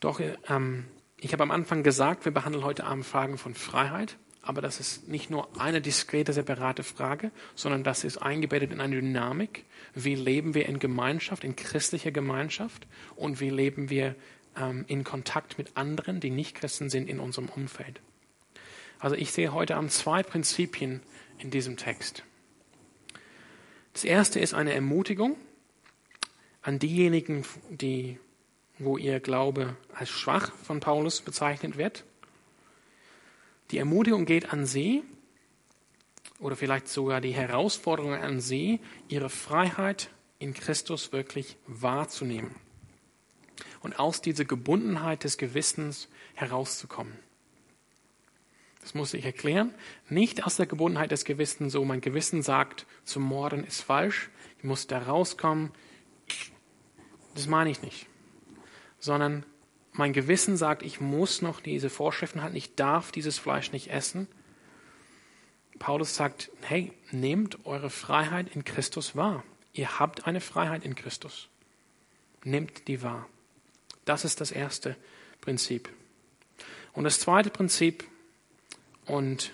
Doch ähm, ich habe am Anfang gesagt, wir behandeln heute Abend Fragen von Freiheit, aber das ist nicht nur eine diskrete, separate Frage, sondern das ist eingebettet in eine Dynamik. Wie leben wir in Gemeinschaft, in christlicher Gemeinschaft und wie leben wir ähm, in Kontakt mit anderen, die nicht Christen sind, in unserem Umfeld. Also ich sehe heute Abend zwei Prinzipien in diesem Text. Das erste ist eine Ermutigung an diejenigen, die, wo ihr Glaube als schwach von Paulus bezeichnet wird die Ermutigung geht an Sie oder vielleicht sogar die Herausforderung an Sie, Ihre Freiheit in Christus wirklich wahrzunehmen und aus dieser Gebundenheit des Gewissens herauszukommen. Das muss ich erklären. Nicht aus der Gebundenheit des Gewissens, so mein Gewissen sagt, zu morden ist falsch, ich muss da rauskommen. Das meine ich nicht. Sondern mein Gewissen sagt, ich muss noch diese Vorschriften halten, ich darf dieses Fleisch nicht essen. Paulus sagt, hey, nehmt eure Freiheit in Christus wahr. Ihr habt eine Freiheit in Christus. Nehmt die wahr. Das ist das erste Prinzip. Und das zweite Prinzip, und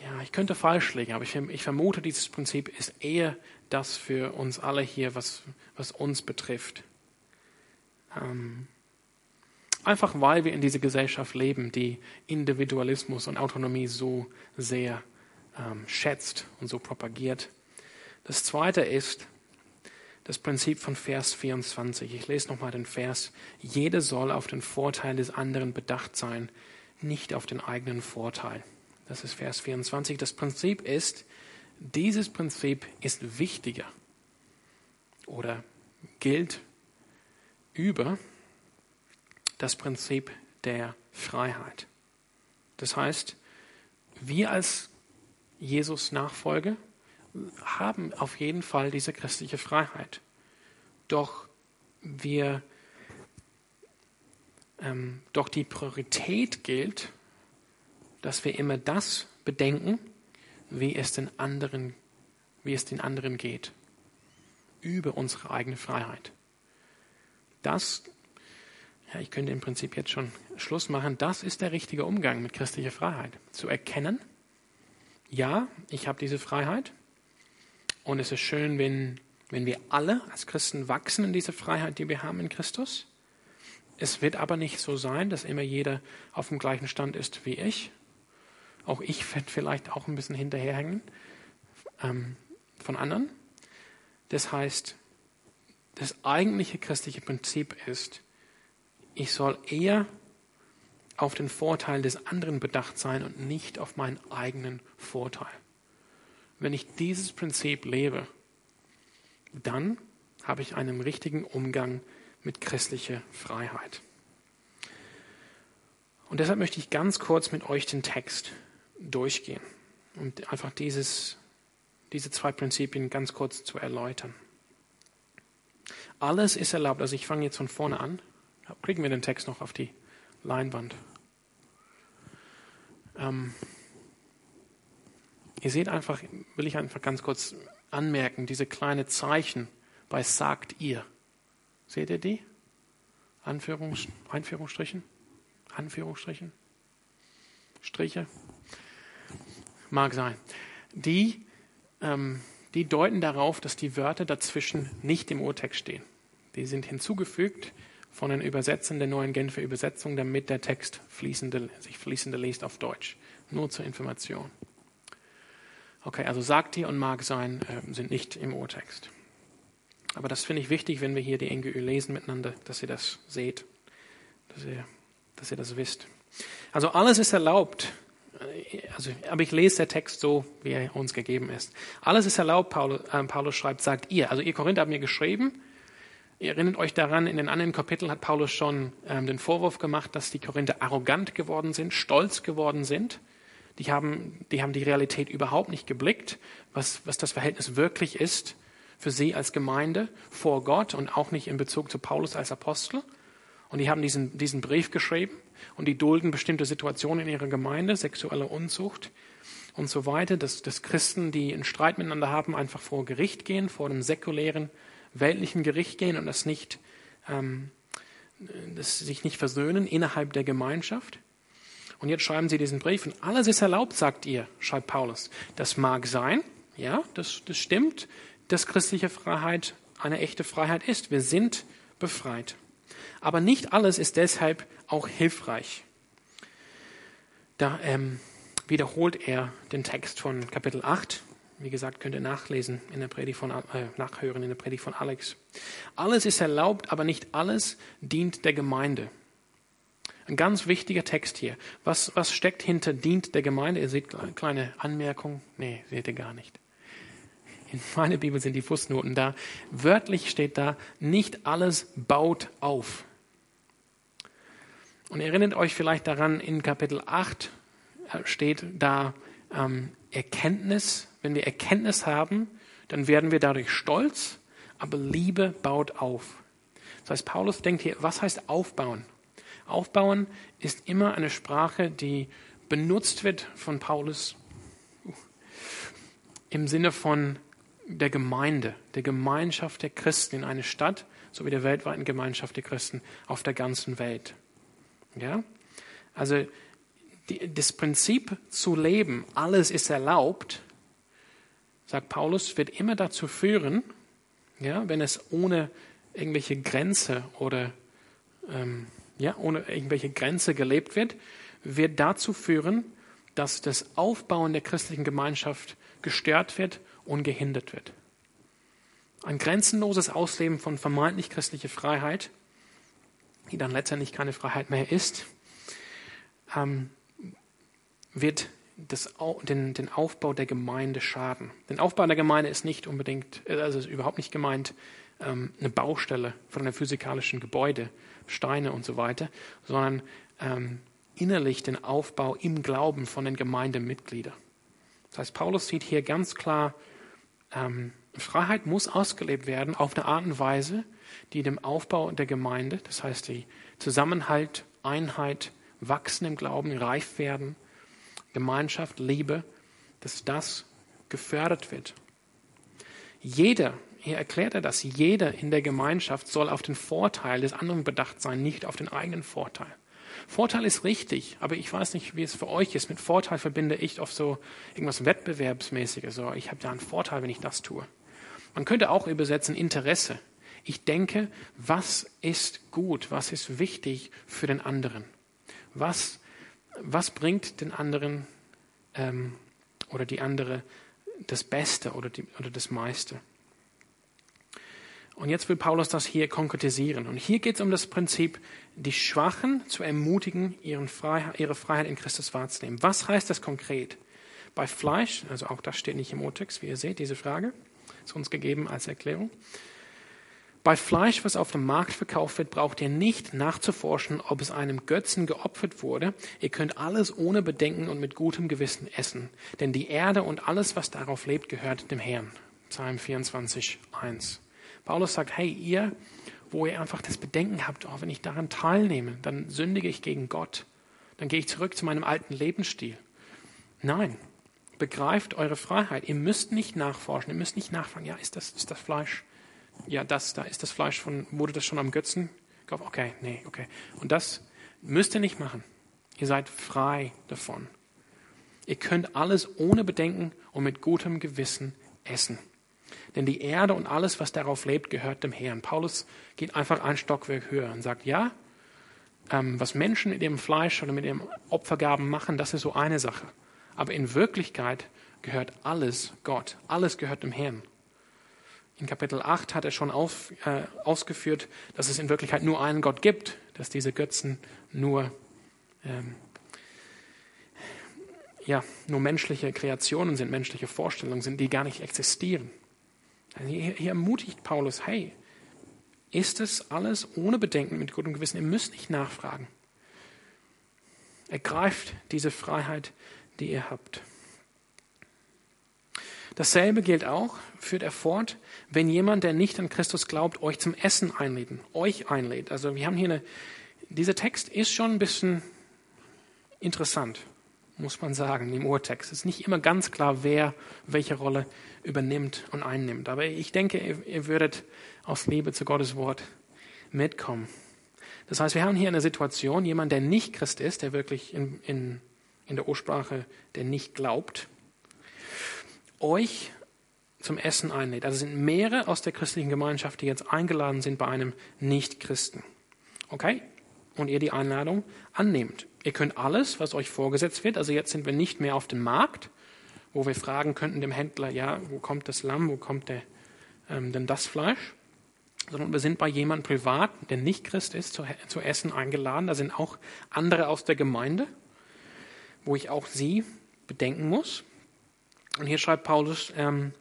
ja, ich könnte falsch liegen, aber ich, ich vermute, dieses Prinzip ist eher das für uns alle hier, was, was uns betrifft. Ähm, einfach weil wir in dieser Gesellschaft leben, die Individualismus und Autonomie so sehr ähm, schätzt und so propagiert. Das zweite ist das Prinzip von Vers 24. Ich lese nochmal den Vers. Jeder soll auf den Vorteil des anderen bedacht sein, nicht auf den eigenen Vorteil. Das ist Vers 24. Das Prinzip ist, dieses Prinzip ist wichtiger oder gilt über das Prinzip der Freiheit. Das heißt, wir als Jesus Nachfolger haben auf jeden Fall diese christliche Freiheit. Doch wir, ähm, doch die Priorität gilt, dass wir immer das bedenken, wie es den anderen, wie es den anderen geht, über unsere eigene Freiheit. Das, ja, ich könnte im Prinzip jetzt schon Schluss machen, das ist der richtige Umgang mit christlicher Freiheit. Zu erkennen, ja, ich habe diese Freiheit und es ist schön, wenn, wenn wir alle als Christen wachsen in dieser Freiheit, die wir haben in Christus. Es wird aber nicht so sein, dass immer jeder auf dem gleichen Stand ist wie ich auch ich werde vielleicht auch ein bisschen hinterherhängen ähm, von anderen. Das heißt, das eigentliche christliche Prinzip ist, ich soll eher auf den Vorteil des anderen bedacht sein und nicht auf meinen eigenen Vorteil. Wenn ich dieses Prinzip lebe, dann habe ich einen richtigen Umgang mit christlicher Freiheit. Und deshalb möchte ich ganz kurz mit euch den Text durchgehen, um einfach dieses, diese zwei Prinzipien ganz kurz zu erläutern. Alles ist erlaubt. Also ich fange jetzt von vorne an. Kriegen wir den Text noch auf die Leinwand. Ähm, ihr seht einfach, will ich einfach ganz kurz anmerken, diese kleine Zeichen bei sagt ihr. Seht ihr die? Anführungs Einführungsstrichen? Anführungsstrichen? Striche? Mag sein. Die, ähm, die deuten darauf, dass die Wörter dazwischen nicht im Urtext stehen. Die sind hinzugefügt von den Übersetzern der neuen Genfer Übersetzung, damit der Text fließende, sich fließender liest auf Deutsch. Nur zur Information. Okay, also sagt ihr und mag sein äh, sind nicht im Urtext. Aber das finde ich wichtig, wenn wir hier die NGÜ lesen miteinander, dass ihr das seht, dass ihr, dass ihr das wisst. Also alles ist erlaubt, also, aber ich lese der Text so, wie er uns gegeben ist. Alles ist erlaubt, Paulus, äh, Paulus schreibt, sagt ihr. Also ihr Korinther habt mir geschrieben. Ihr erinnert euch daran, in den anderen Kapiteln hat Paulus schon ähm, den Vorwurf gemacht, dass die Korinther arrogant geworden sind, stolz geworden sind. Die haben, die haben die Realität überhaupt nicht geblickt, was, was das Verhältnis wirklich ist für sie als Gemeinde vor Gott und auch nicht in Bezug zu Paulus als Apostel. Und die haben diesen, diesen Brief geschrieben und die dulden bestimmte Situationen in ihrer Gemeinde, sexuelle Unzucht und so weiter, dass, dass Christen, die einen Streit miteinander haben, einfach vor Gericht gehen, vor einem säkulären, weltlichen Gericht gehen und das nicht, ähm, das sich nicht versöhnen innerhalb der Gemeinschaft. Und jetzt schreiben sie diesen Brief und alles ist erlaubt, sagt ihr, schreibt Paulus. Das mag sein, ja, das, das stimmt, dass christliche Freiheit eine echte Freiheit ist. Wir sind befreit. Aber nicht alles ist deshalb auch hilfreich. Da ähm, wiederholt er den Text von Kapitel 8. Wie gesagt, könnt ihr nachlesen in der Predigt von, äh, nachhören in der Predigt von Alex. Alles ist erlaubt, aber nicht alles dient der Gemeinde. Ein ganz wichtiger Text hier. Was, was steckt hinter dient der Gemeinde? Ihr seht eine kleine Anmerkung. Nee, seht ihr gar nicht. In meiner Bibel sind die Fußnoten da. Wörtlich steht da, nicht alles baut auf. Und erinnert euch vielleicht daran, in Kapitel 8 äh, steht da ähm, Erkenntnis. Wenn wir Erkenntnis haben, dann werden wir dadurch stolz, aber Liebe baut auf. Das heißt, Paulus denkt hier, was heißt aufbauen? Aufbauen ist immer eine Sprache, die benutzt wird von Paulus im Sinne von der Gemeinde, der Gemeinschaft der Christen in einer Stadt, sowie der weltweiten Gemeinschaft der Christen auf der ganzen Welt. Ja? Also die, das Prinzip zu leben, alles ist erlaubt, sagt Paulus, wird immer dazu führen, ja, wenn es ohne irgendwelche Grenze oder ähm, ja, ohne irgendwelche Grenze gelebt wird, wird dazu führen, dass das Aufbauen der christlichen Gemeinschaft gestört wird und gehindert wird. Ein grenzenloses Ausleben von vermeintlich christlicher Freiheit, die dann letztendlich keine Freiheit mehr ist, ähm, wird das, den, den Aufbau der Gemeinde schaden. Den Aufbau der Gemeinde ist nicht unbedingt, also ist überhaupt nicht gemeint, ähm, eine Baustelle von einem physikalischen Gebäude, Steine und so weiter, sondern ähm, innerlich den Aufbau im Glauben von den Gemeindemitgliedern. Das heißt, Paulus sieht hier ganz klar, ähm, Freiheit muss ausgelebt werden auf eine Art und Weise, die dem Aufbau der Gemeinde, das heißt die Zusammenhalt, Einheit, Wachsen im Glauben, reif werden, Gemeinschaft, Liebe, dass das gefördert wird. Jeder, hier erklärt er das, jeder in der Gemeinschaft soll auf den Vorteil des anderen bedacht sein, nicht auf den eigenen Vorteil. Vorteil ist richtig, aber ich weiß nicht, wie es für euch ist. Mit Vorteil verbinde ich oft so irgendwas Wettbewerbsmäßiges. So, ich habe ja einen Vorteil, wenn ich das tue. Man könnte auch übersetzen Interesse. Ich denke, was ist gut, was ist wichtig für den anderen? Was, was bringt den anderen ähm, oder die andere das Beste oder, die, oder das meiste? Und jetzt will Paulus das hier konkretisieren. Und hier geht es um das Prinzip, die Schwachen zu ermutigen, Freiheit, ihre Freiheit in Christus wahrzunehmen. Was heißt das konkret? Bei Fleisch, also auch das steht nicht im Urtext, wie ihr seht, diese Frage ist uns gegeben als Erklärung. Bei Fleisch, was auf dem Markt verkauft wird, braucht ihr nicht nachzuforschen, ob es einem Götzen geopfert wurde. Ihr könnt alles ohne Bedenken und mit gutem Gewissen essen. Denn die Erde und alles, was darauf lebt, gehört dem Herrn. Psalm 24, 1. Paulus sagt, hey, ihr, wo ihr einfach das Bedenken habt, oh, wenn ich daran teilnehme, dann sündige ich gegen Gott. Dann gehe ich zurück zu meinem alten Lebensstil. Nein, begreift eure Freiheit. Ihr müsst nicht nachforschen, ihr müsst nicht nachfragen, ja, ist das, ist das Fleisch? Ja, das, da ist das Fleisch von, wurde das schon am Götzen? Okay, nee, okay. Und das müsst ihr nicht machen. Ihr seid frei davon. Ihr könnt alles ohne Bedenken und mit gutem Gewissen essen. Denn die Erde und alles, was darauf lebt, gehört dem Herrn. Paulus geht einfach ein Stockwerk höher und sagt, ja, ähm, was Menschen mit ihrem Fleisch oder mit ihren Opfergaben machen, das ist so eine Sache. Aber in Wirklichkeit gehört alles Gott. Alles gehört dem Herrn. In Kapitel 8 hat er schon auf, äh, ausgeführt, dass es in Wirklichkeit nur einen Gott gibt, dass diese Götzen nur, ähm, ja, nur menschliche Kreationen sind, menschliche Vorstellungen sind, die gar nicht existieren. Hier, hier ermutigt Paulus, hey, ist es alles ohne Bedenken mit gutem Gewissen? Ihr müsst nicht nachfragen. Ergreift diese Freiheit, die ihr habt. Dasselbe gilt auch, führt er fort, wenn jemand, der nicht an Christus glaubt, euch zum Essen einlädt, euch einlädt. Also wir haben hier eine, dieser Text ist schon ein bisschen interessant, muss man sagen, im Urtext. Es ist nicht immer ganz klar, wer welche Rolle übernimmt und einnimmt. Aber ich denke, ihr, ihr würdet aus Liebe zu Gottes Wort mitkommen. Das heißt, wir haben hier eine Situation, jemand, der nicht Christ ist, der wirklich in, in, in der Ursprache, der nicht glaubt, euch zum Essen einlädt. Also sind mehrere aus der christlichen Gemeinschaft, die jetzt eingeladen sind bei einem Nicht-Christen. Okay? Und ihr die Einladung annehmt. Ihr könnt alles, was euch vorgesetzt wird, also jetzt sind wir nicht mehr auf dem Markt, wo wir fragen könnten dem Händler, ja, wo kommt das Lamm, wo kommt der, ähm, denn das Fleisch? Sondern wir sind bei jemandem privat, der nicht Christ ist, zu, zu essen eingeladen. Da sind auch andere aus der Gemeinde, wo ich auch sie bedenken muss. Und hier schreibt Paulus, ähm,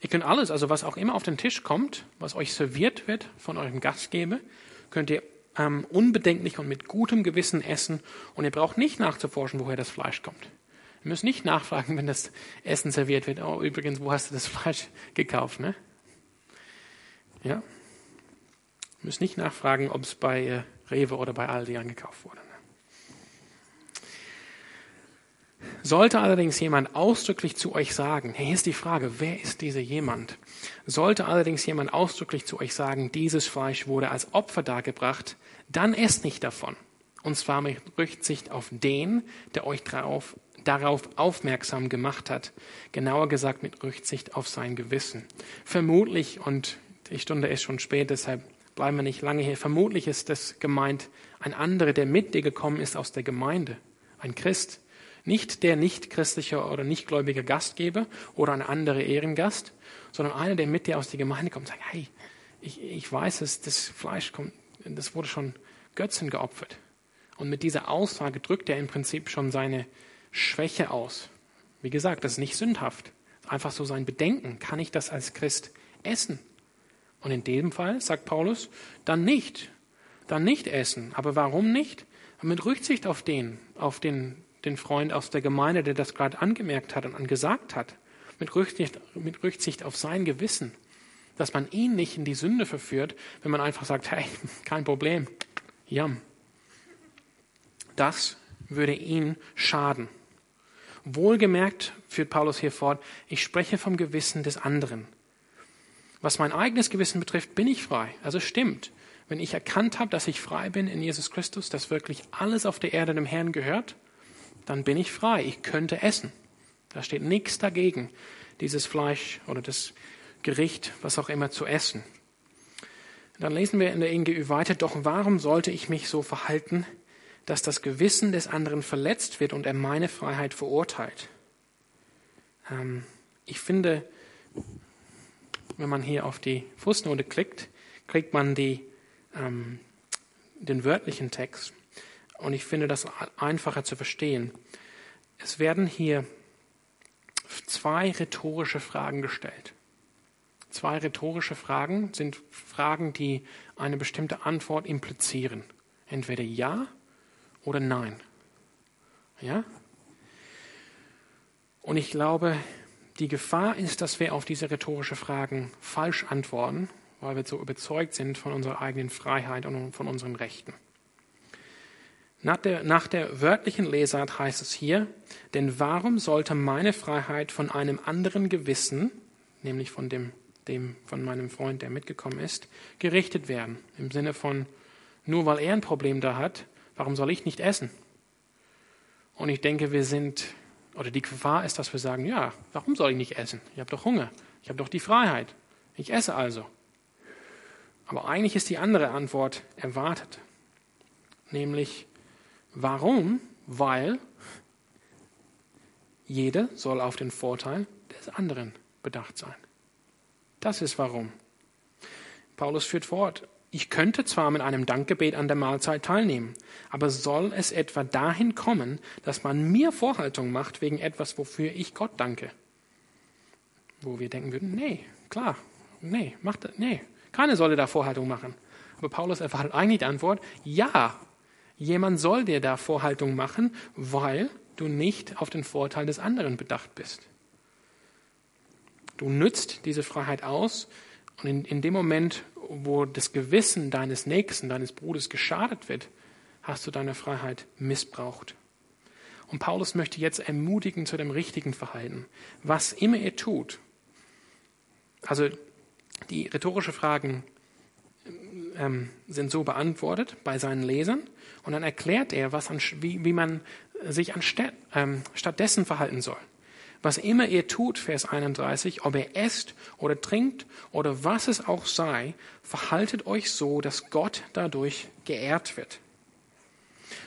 ihr könnt alles, also was auch immer auf den Tisch kommt, was euch serviert wird von eurem Gastgeber, könnt ihr ähm, unbedenklich und mit gutem Gewissen essen und ihr braucht nicht nachzuforschen, woher das Fleisch kommt. Wir müssen nicht nachfragen, wenn das Essen serviert wird. Oh, übrigens, wo hast du das Fleisch gekauft? Ne? Ja. Wir müssen nicht nachfragen, ob es bei äh, Rewe oder bei Aldi angekauft wurde. Ne? Sollte allerdings jemand ausdrücklich zu euch sagen, hier ist die Frage, wer ist dieser jemand? Sollte allerdings jemand ausdrücklich zu euch sagen, dieses Fleisch wurde als Opfer dargebracht, dann esst nicht davon Und zwar mit Rücksicht auf den, der euch darauf, darauf aufmerksam gemacht hat. Genauer gesagt mit Rücksicht auf sein Gewissen. Vermutlich, und die Stunde ist schon spät, deshalb bleiben wir nicht lange hier. Vermutlich ist das gemeint ein anderer, der mit dir gekommen ist aus der Gemeinde. Ein Christ. Nicht der nicht christliche oder nicht gläubige Gastgeber oder ein anderer Ehrengast, sondern einer, der mit dir aus der Gemeinde kommt und sagt, hey, ich, ich weiß es, das Fleisch kommt, das wurde schon Götzen geopfert. Und mit dieser Aussage drückt er im Prinzip schon seine Schwäche aus. Wie gesagt, das ist nicht sündhaft. Einfach so sein Bedenken. Kann ich das als Christ essen? Und in dem Fall, sagt Paulus, dann nicht. Dann nicht essen. Aber warum nicht? Mit Rücksicht auf den, auf den, den Freund aus der Gemeinde, der das gerade angemerkt hat und angesagt hat. Mit Rücksicht, mit Rücksicht auf sein Gewissen. Dass man ihn nicht in die Sünde verführt, wenn man einfach sagt, hey, kein Problem. Jam. Das würde ihn schaden. Wohlgemerkt führt Paulus hier fort, ich spreche vom Gewissen des anderen. Was mein eigenes Gewissen betrifft, bin ich frei. Also stimmt. Wenn ich erkannt habe, dass ich frei bin in Jesus Christus, dass wirklich alles auf der Erde dem Herrn gehört, dann bin ich frei. Ich könnte essen. Da steht nichts dagegen, dieses Fleisch oder das Gericht, was auch immer, zu essen. Dann lesen wir in der NGÜ weiter, doch warum sollte ich mich so verhalten, dass das Gewissen des anderen verletzt wird und er meine Freiheit verurteilt? Ähm, ich finde, wenn man hier auf die Fußnote klickt, kriegt man die, ähm, den wörtlichen Text. Und ich finde das einfacher zu verstehen. Es werden hier zwei rhetorische Fragen gestellt. Zwei rhetorische Fragen sind Fragen, die eine bestimmte Antwort implizieren. Entweder ja oder nein. Ja? Und ich glaube, die Gefahr ist, dass wir auf diese rhetorische Fragen falsch antworten, weil wir so überzeugt sind von unserer eigenen Freiheit und von unseren Rechten. Nach der, nach der wörtlichen Lesart heißt es hier, denn warum sollte meine Freiheit von einem anderen Gewissen, nämlich von dem, dem, von meinem Freund, der mitgekommen ist, gerichtet werden? Im Sinne von, nur weil er ein Problem da hat, warum soll ich nicht essen? Und ich denke, wir sind oder die Gefahr ist, dass wir sagen, ja, warum soll ich nicht essen? Ich habe doch Hunger. Ich habe doch die Freiheit. Ich esse also. Aber eigentlich ist die andere Antwort erwartet. Nämlich, warum? Weil jeder soll auf den Vorteil des anderen bedacht sein. Das ist warum. Paulus führt fort, ich könnte zwar mit einem Dankgebet an der Mahlzeit teilnehmen, aber soll es etwa dahin kommen, dass man mir Vorhaltung macht wegen etwas, wofür ich Gott danke? Wo wir denken würden, nee, klar, nee, macht, nee, keiner solle da Vorhaltung machen. Aber Paulus erwartet eigentlich die Antwort, ja, jemand soll dir da Vorhaltung machen, weil du nicht auf den Vorteil des anderen bedacht bist. Du nützt diese Freiheit aus und in, in dem Moment, wo das Gewissen deines Nächsten, deines Bruders geschadet wird, hast du deine Freiheit missbraucht. Und Paulus möchte jetzt ermutigen zu dem richtigen Verhalten. Was immer ihr tut, also die rhetorischen Fragen ähm, sind so beantwortet bei seinen Lesern und dann erklärt er, was an, wie, wie man sich anstatt, ähm, stattdessen verhalten soll. Was immer ihr tut, Vers 31, ob ihr esst oder trinkt oder was es auch sei, verhaltet euch so, dass Gott dadurch geehrt wird.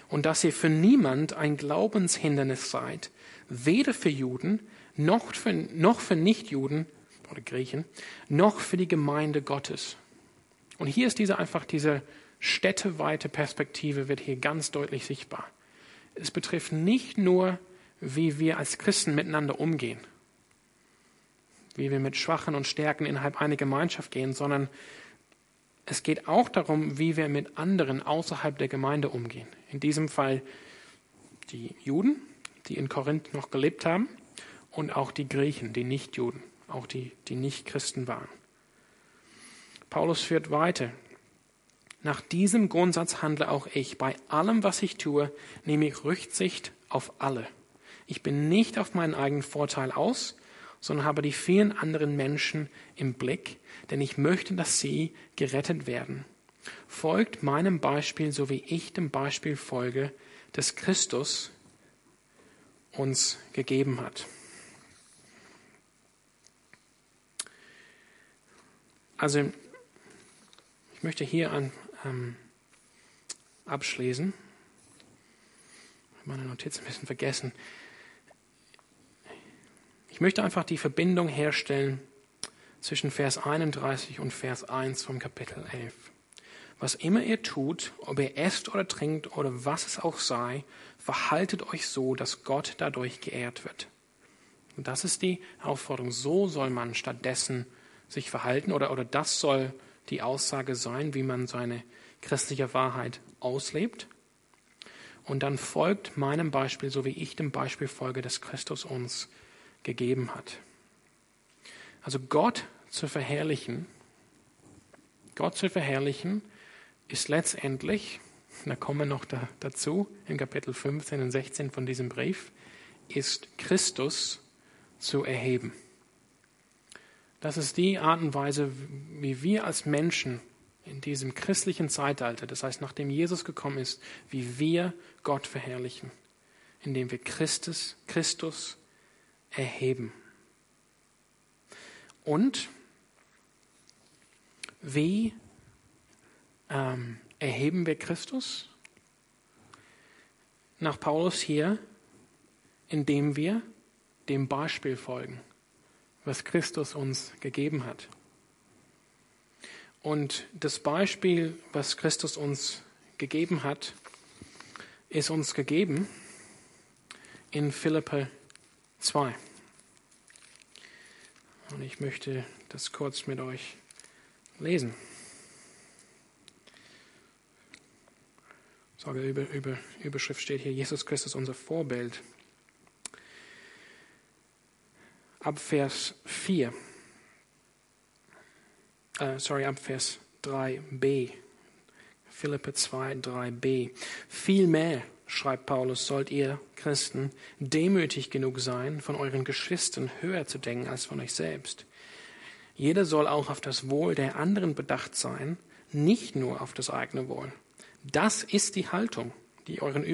Und dass ihr für niemand ein Glaubenshindernis seid, weder für Juden noch für, noch für Nichtjuden oder Griechen, noch für die Gemeinde Gottes. Und hier ist diese einfach diese städteweite Perspektive wird hier ganz deutlich sichtbar. Es betrifft nicht nur wie wir als Christen miteinander umgehen, wie wir mit Schwachen und Stärken innerhalb einer Gemeinschaft gehen, sondern es geht auch darum, wie wir mit anderen außerhalb der Gemeinde umgehen. In diesem Fall die Juden, die in Korinth noch gelebt haben, und auch die Griechen, die Nichtjuden, auch die, die nicht Christen waren. Paulus führt weiter. Nach diesem Grundsatz handle auch ich. Bei allem, was ich tue, nehme ich Rücksicht auf alle. Ich bin nicht auf meinen eigenen Vorteil aus, sondern habe die vielen anderen Menschen im Blick, denn ich möchte, dass sie gerettet werden. Folgt meinem Beispiel, so wie ich dem Beispiel folge, das Christus uns gegeben hat. Also, möchte hier an, ähm, abschließen. Ich habe meine Notiz ein bisschen vergessen. Ich möchte einfach die Verbindung herstellen zwischen Vers 31 und Vers 1 vom Kapitel 11. Was immer ihr tut, ob ihr esst oder trinkt oder was es auch sei, verhaltet euch so, dass Gott dadurch geehrt wird. Und das ist die Aufforderung. So soll man stattdessen sich verhalten oder, oder das soll die Aussage sein, wie man seine christliche Wahrheit auslebt. Und dann folgt meinem Beispiel, so wie ich dem Beispiel folge, das Christus uns gegeben hat. Also Gott zu verherrlichen, Gott zu verherrlichen, ist letztendlich, da kommen wir noch da, dazu, in Kapitel 15 und 16 von diesem Brief, ist Christus zu erheben. Das ist die Art und Weise, wie wir als Menschen in diesem christlichen Zeitalter, das heißt nachdem Jesus gekommen ist, wie wir Gott verherrlichen, indem wir Christus, Christus erheben. Und wie ähm, erheben wir Christus? Nach Paulus hier, indem wir dem Beispiel folgen, was Christus uns gegeben hat. Und das Beispiel, was Christus uns gegeben hat, ist uns gegeben in Philippe 2. Und ich möchte das kurz mit euch lesen. Sage über, über, Überschrift steht hier, Jesus Christus unser Vorbild. Ab Vers 4, äh, sorry, ab Vers 3b, Philippe 2, 3b. Vielmehr schreibt Paulus, sollt ihr Christen demütig genug sein, von euren Geschwistern höher zu denken als von euch selbst. Jeder soll auch auf das Wohl der anderen bedacht sein, nicht nur auf das eigene Wohl. Das ist die Haltung, die euren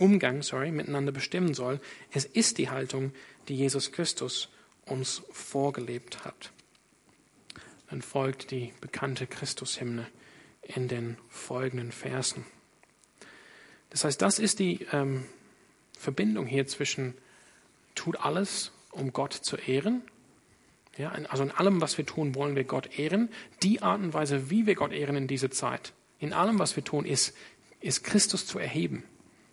Umgang sorry, miteinander bestimmen soll. Es ist die Haltung, die Jesus Christus uns vorgelebt hat. Dann folgt die bekannte Christushymne in den folgenden Versen. Das heißt, das ist die ähm, Verbindung hier zwischen tut alles, um Gott zu ehren. Ja, also in allem, was wir tun, wollen wir Gott ehren. Die Art und Weise, wie wir Gott ehren in dieser Zeit, in allem, was wir tun, ist, ist Christus zu erheben,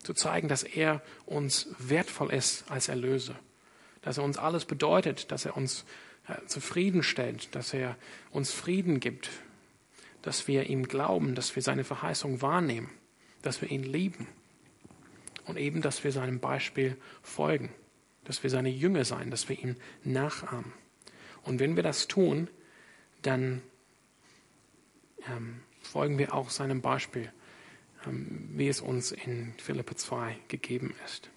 zu zeigen, dass er uns wertvoll ist als Erlöser, dass er uns alles bedeutet, dass er uns äh, zufriedenstellt, dass er uns Frieden gibt, dass wir ihm glauben, dass wir seine Verheißung wahrnehmen dass wir ihn lieben und eben, dass wir seinem Beispiel folgen, dass wir seine Jünger sein, dass wir ihn nachahmen. Und wenn wir das tun, dann ähm, folgen wir auch seinem Beispiel, ähm, wie es uns in Philippe 2 gegeben ist.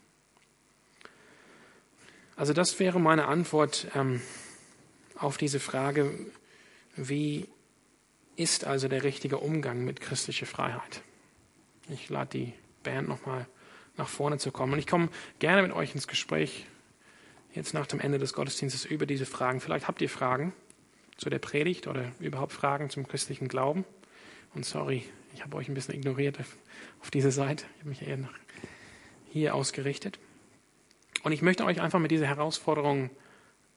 Also das wäre meine Antwort ähm, auf diese Frage, wie ist also der richtige Umgang mit christlicher Freiheit? Ich lade die Band nochmal nach vorne zu kommen. Und ich komme gerne mit euch ins Gespräch, jetzt nach dem Ende des Gottesdienstes, über diese Fragen. Vielleicht habt ihr Fragen zu der Predigt oder überhaupt Fragen zum christlichen Glauben. Und sorry, ich habe euch ein bisschen ignoriert auf diese Seite. Ich habe mich eher nach hier ausgerichtet. Und ich möchte euch einfach mit dieser Herausforderung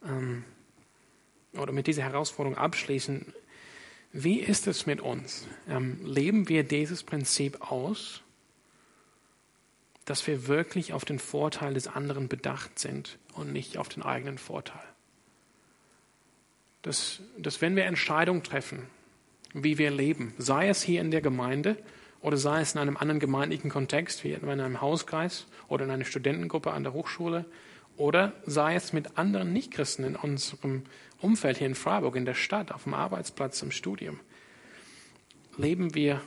ähm, oder mit dieser Herausforderung abschließen, wie ist es mit uns? Ähm, leben wir dieses Prinzip aus, dass wir wirklich auf den Vorteil des anderen bedacht sind und nicht auf den eigenen Vorteil? Dass, dass wenn wir Entscheidungen treffen, wie wir leben, sei es hier in der Gemeinde oder sei es in einem anderen gemeindlichen Kontext, wie in einem Hauskreis oder in einer Studentengruppe an der Hochschule, oder sei es mit anderen Nichtchristen in unserem Umfeld hier in Freiburg, in der Stadt, auf dem Arbeitsplatz, im Studium. Leben wir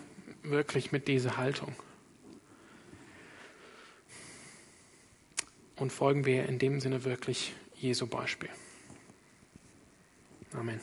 wirklich mit dieser Haltung? Und folgen wir in dem Sinne wirklich Jesu Beispiel? Amen.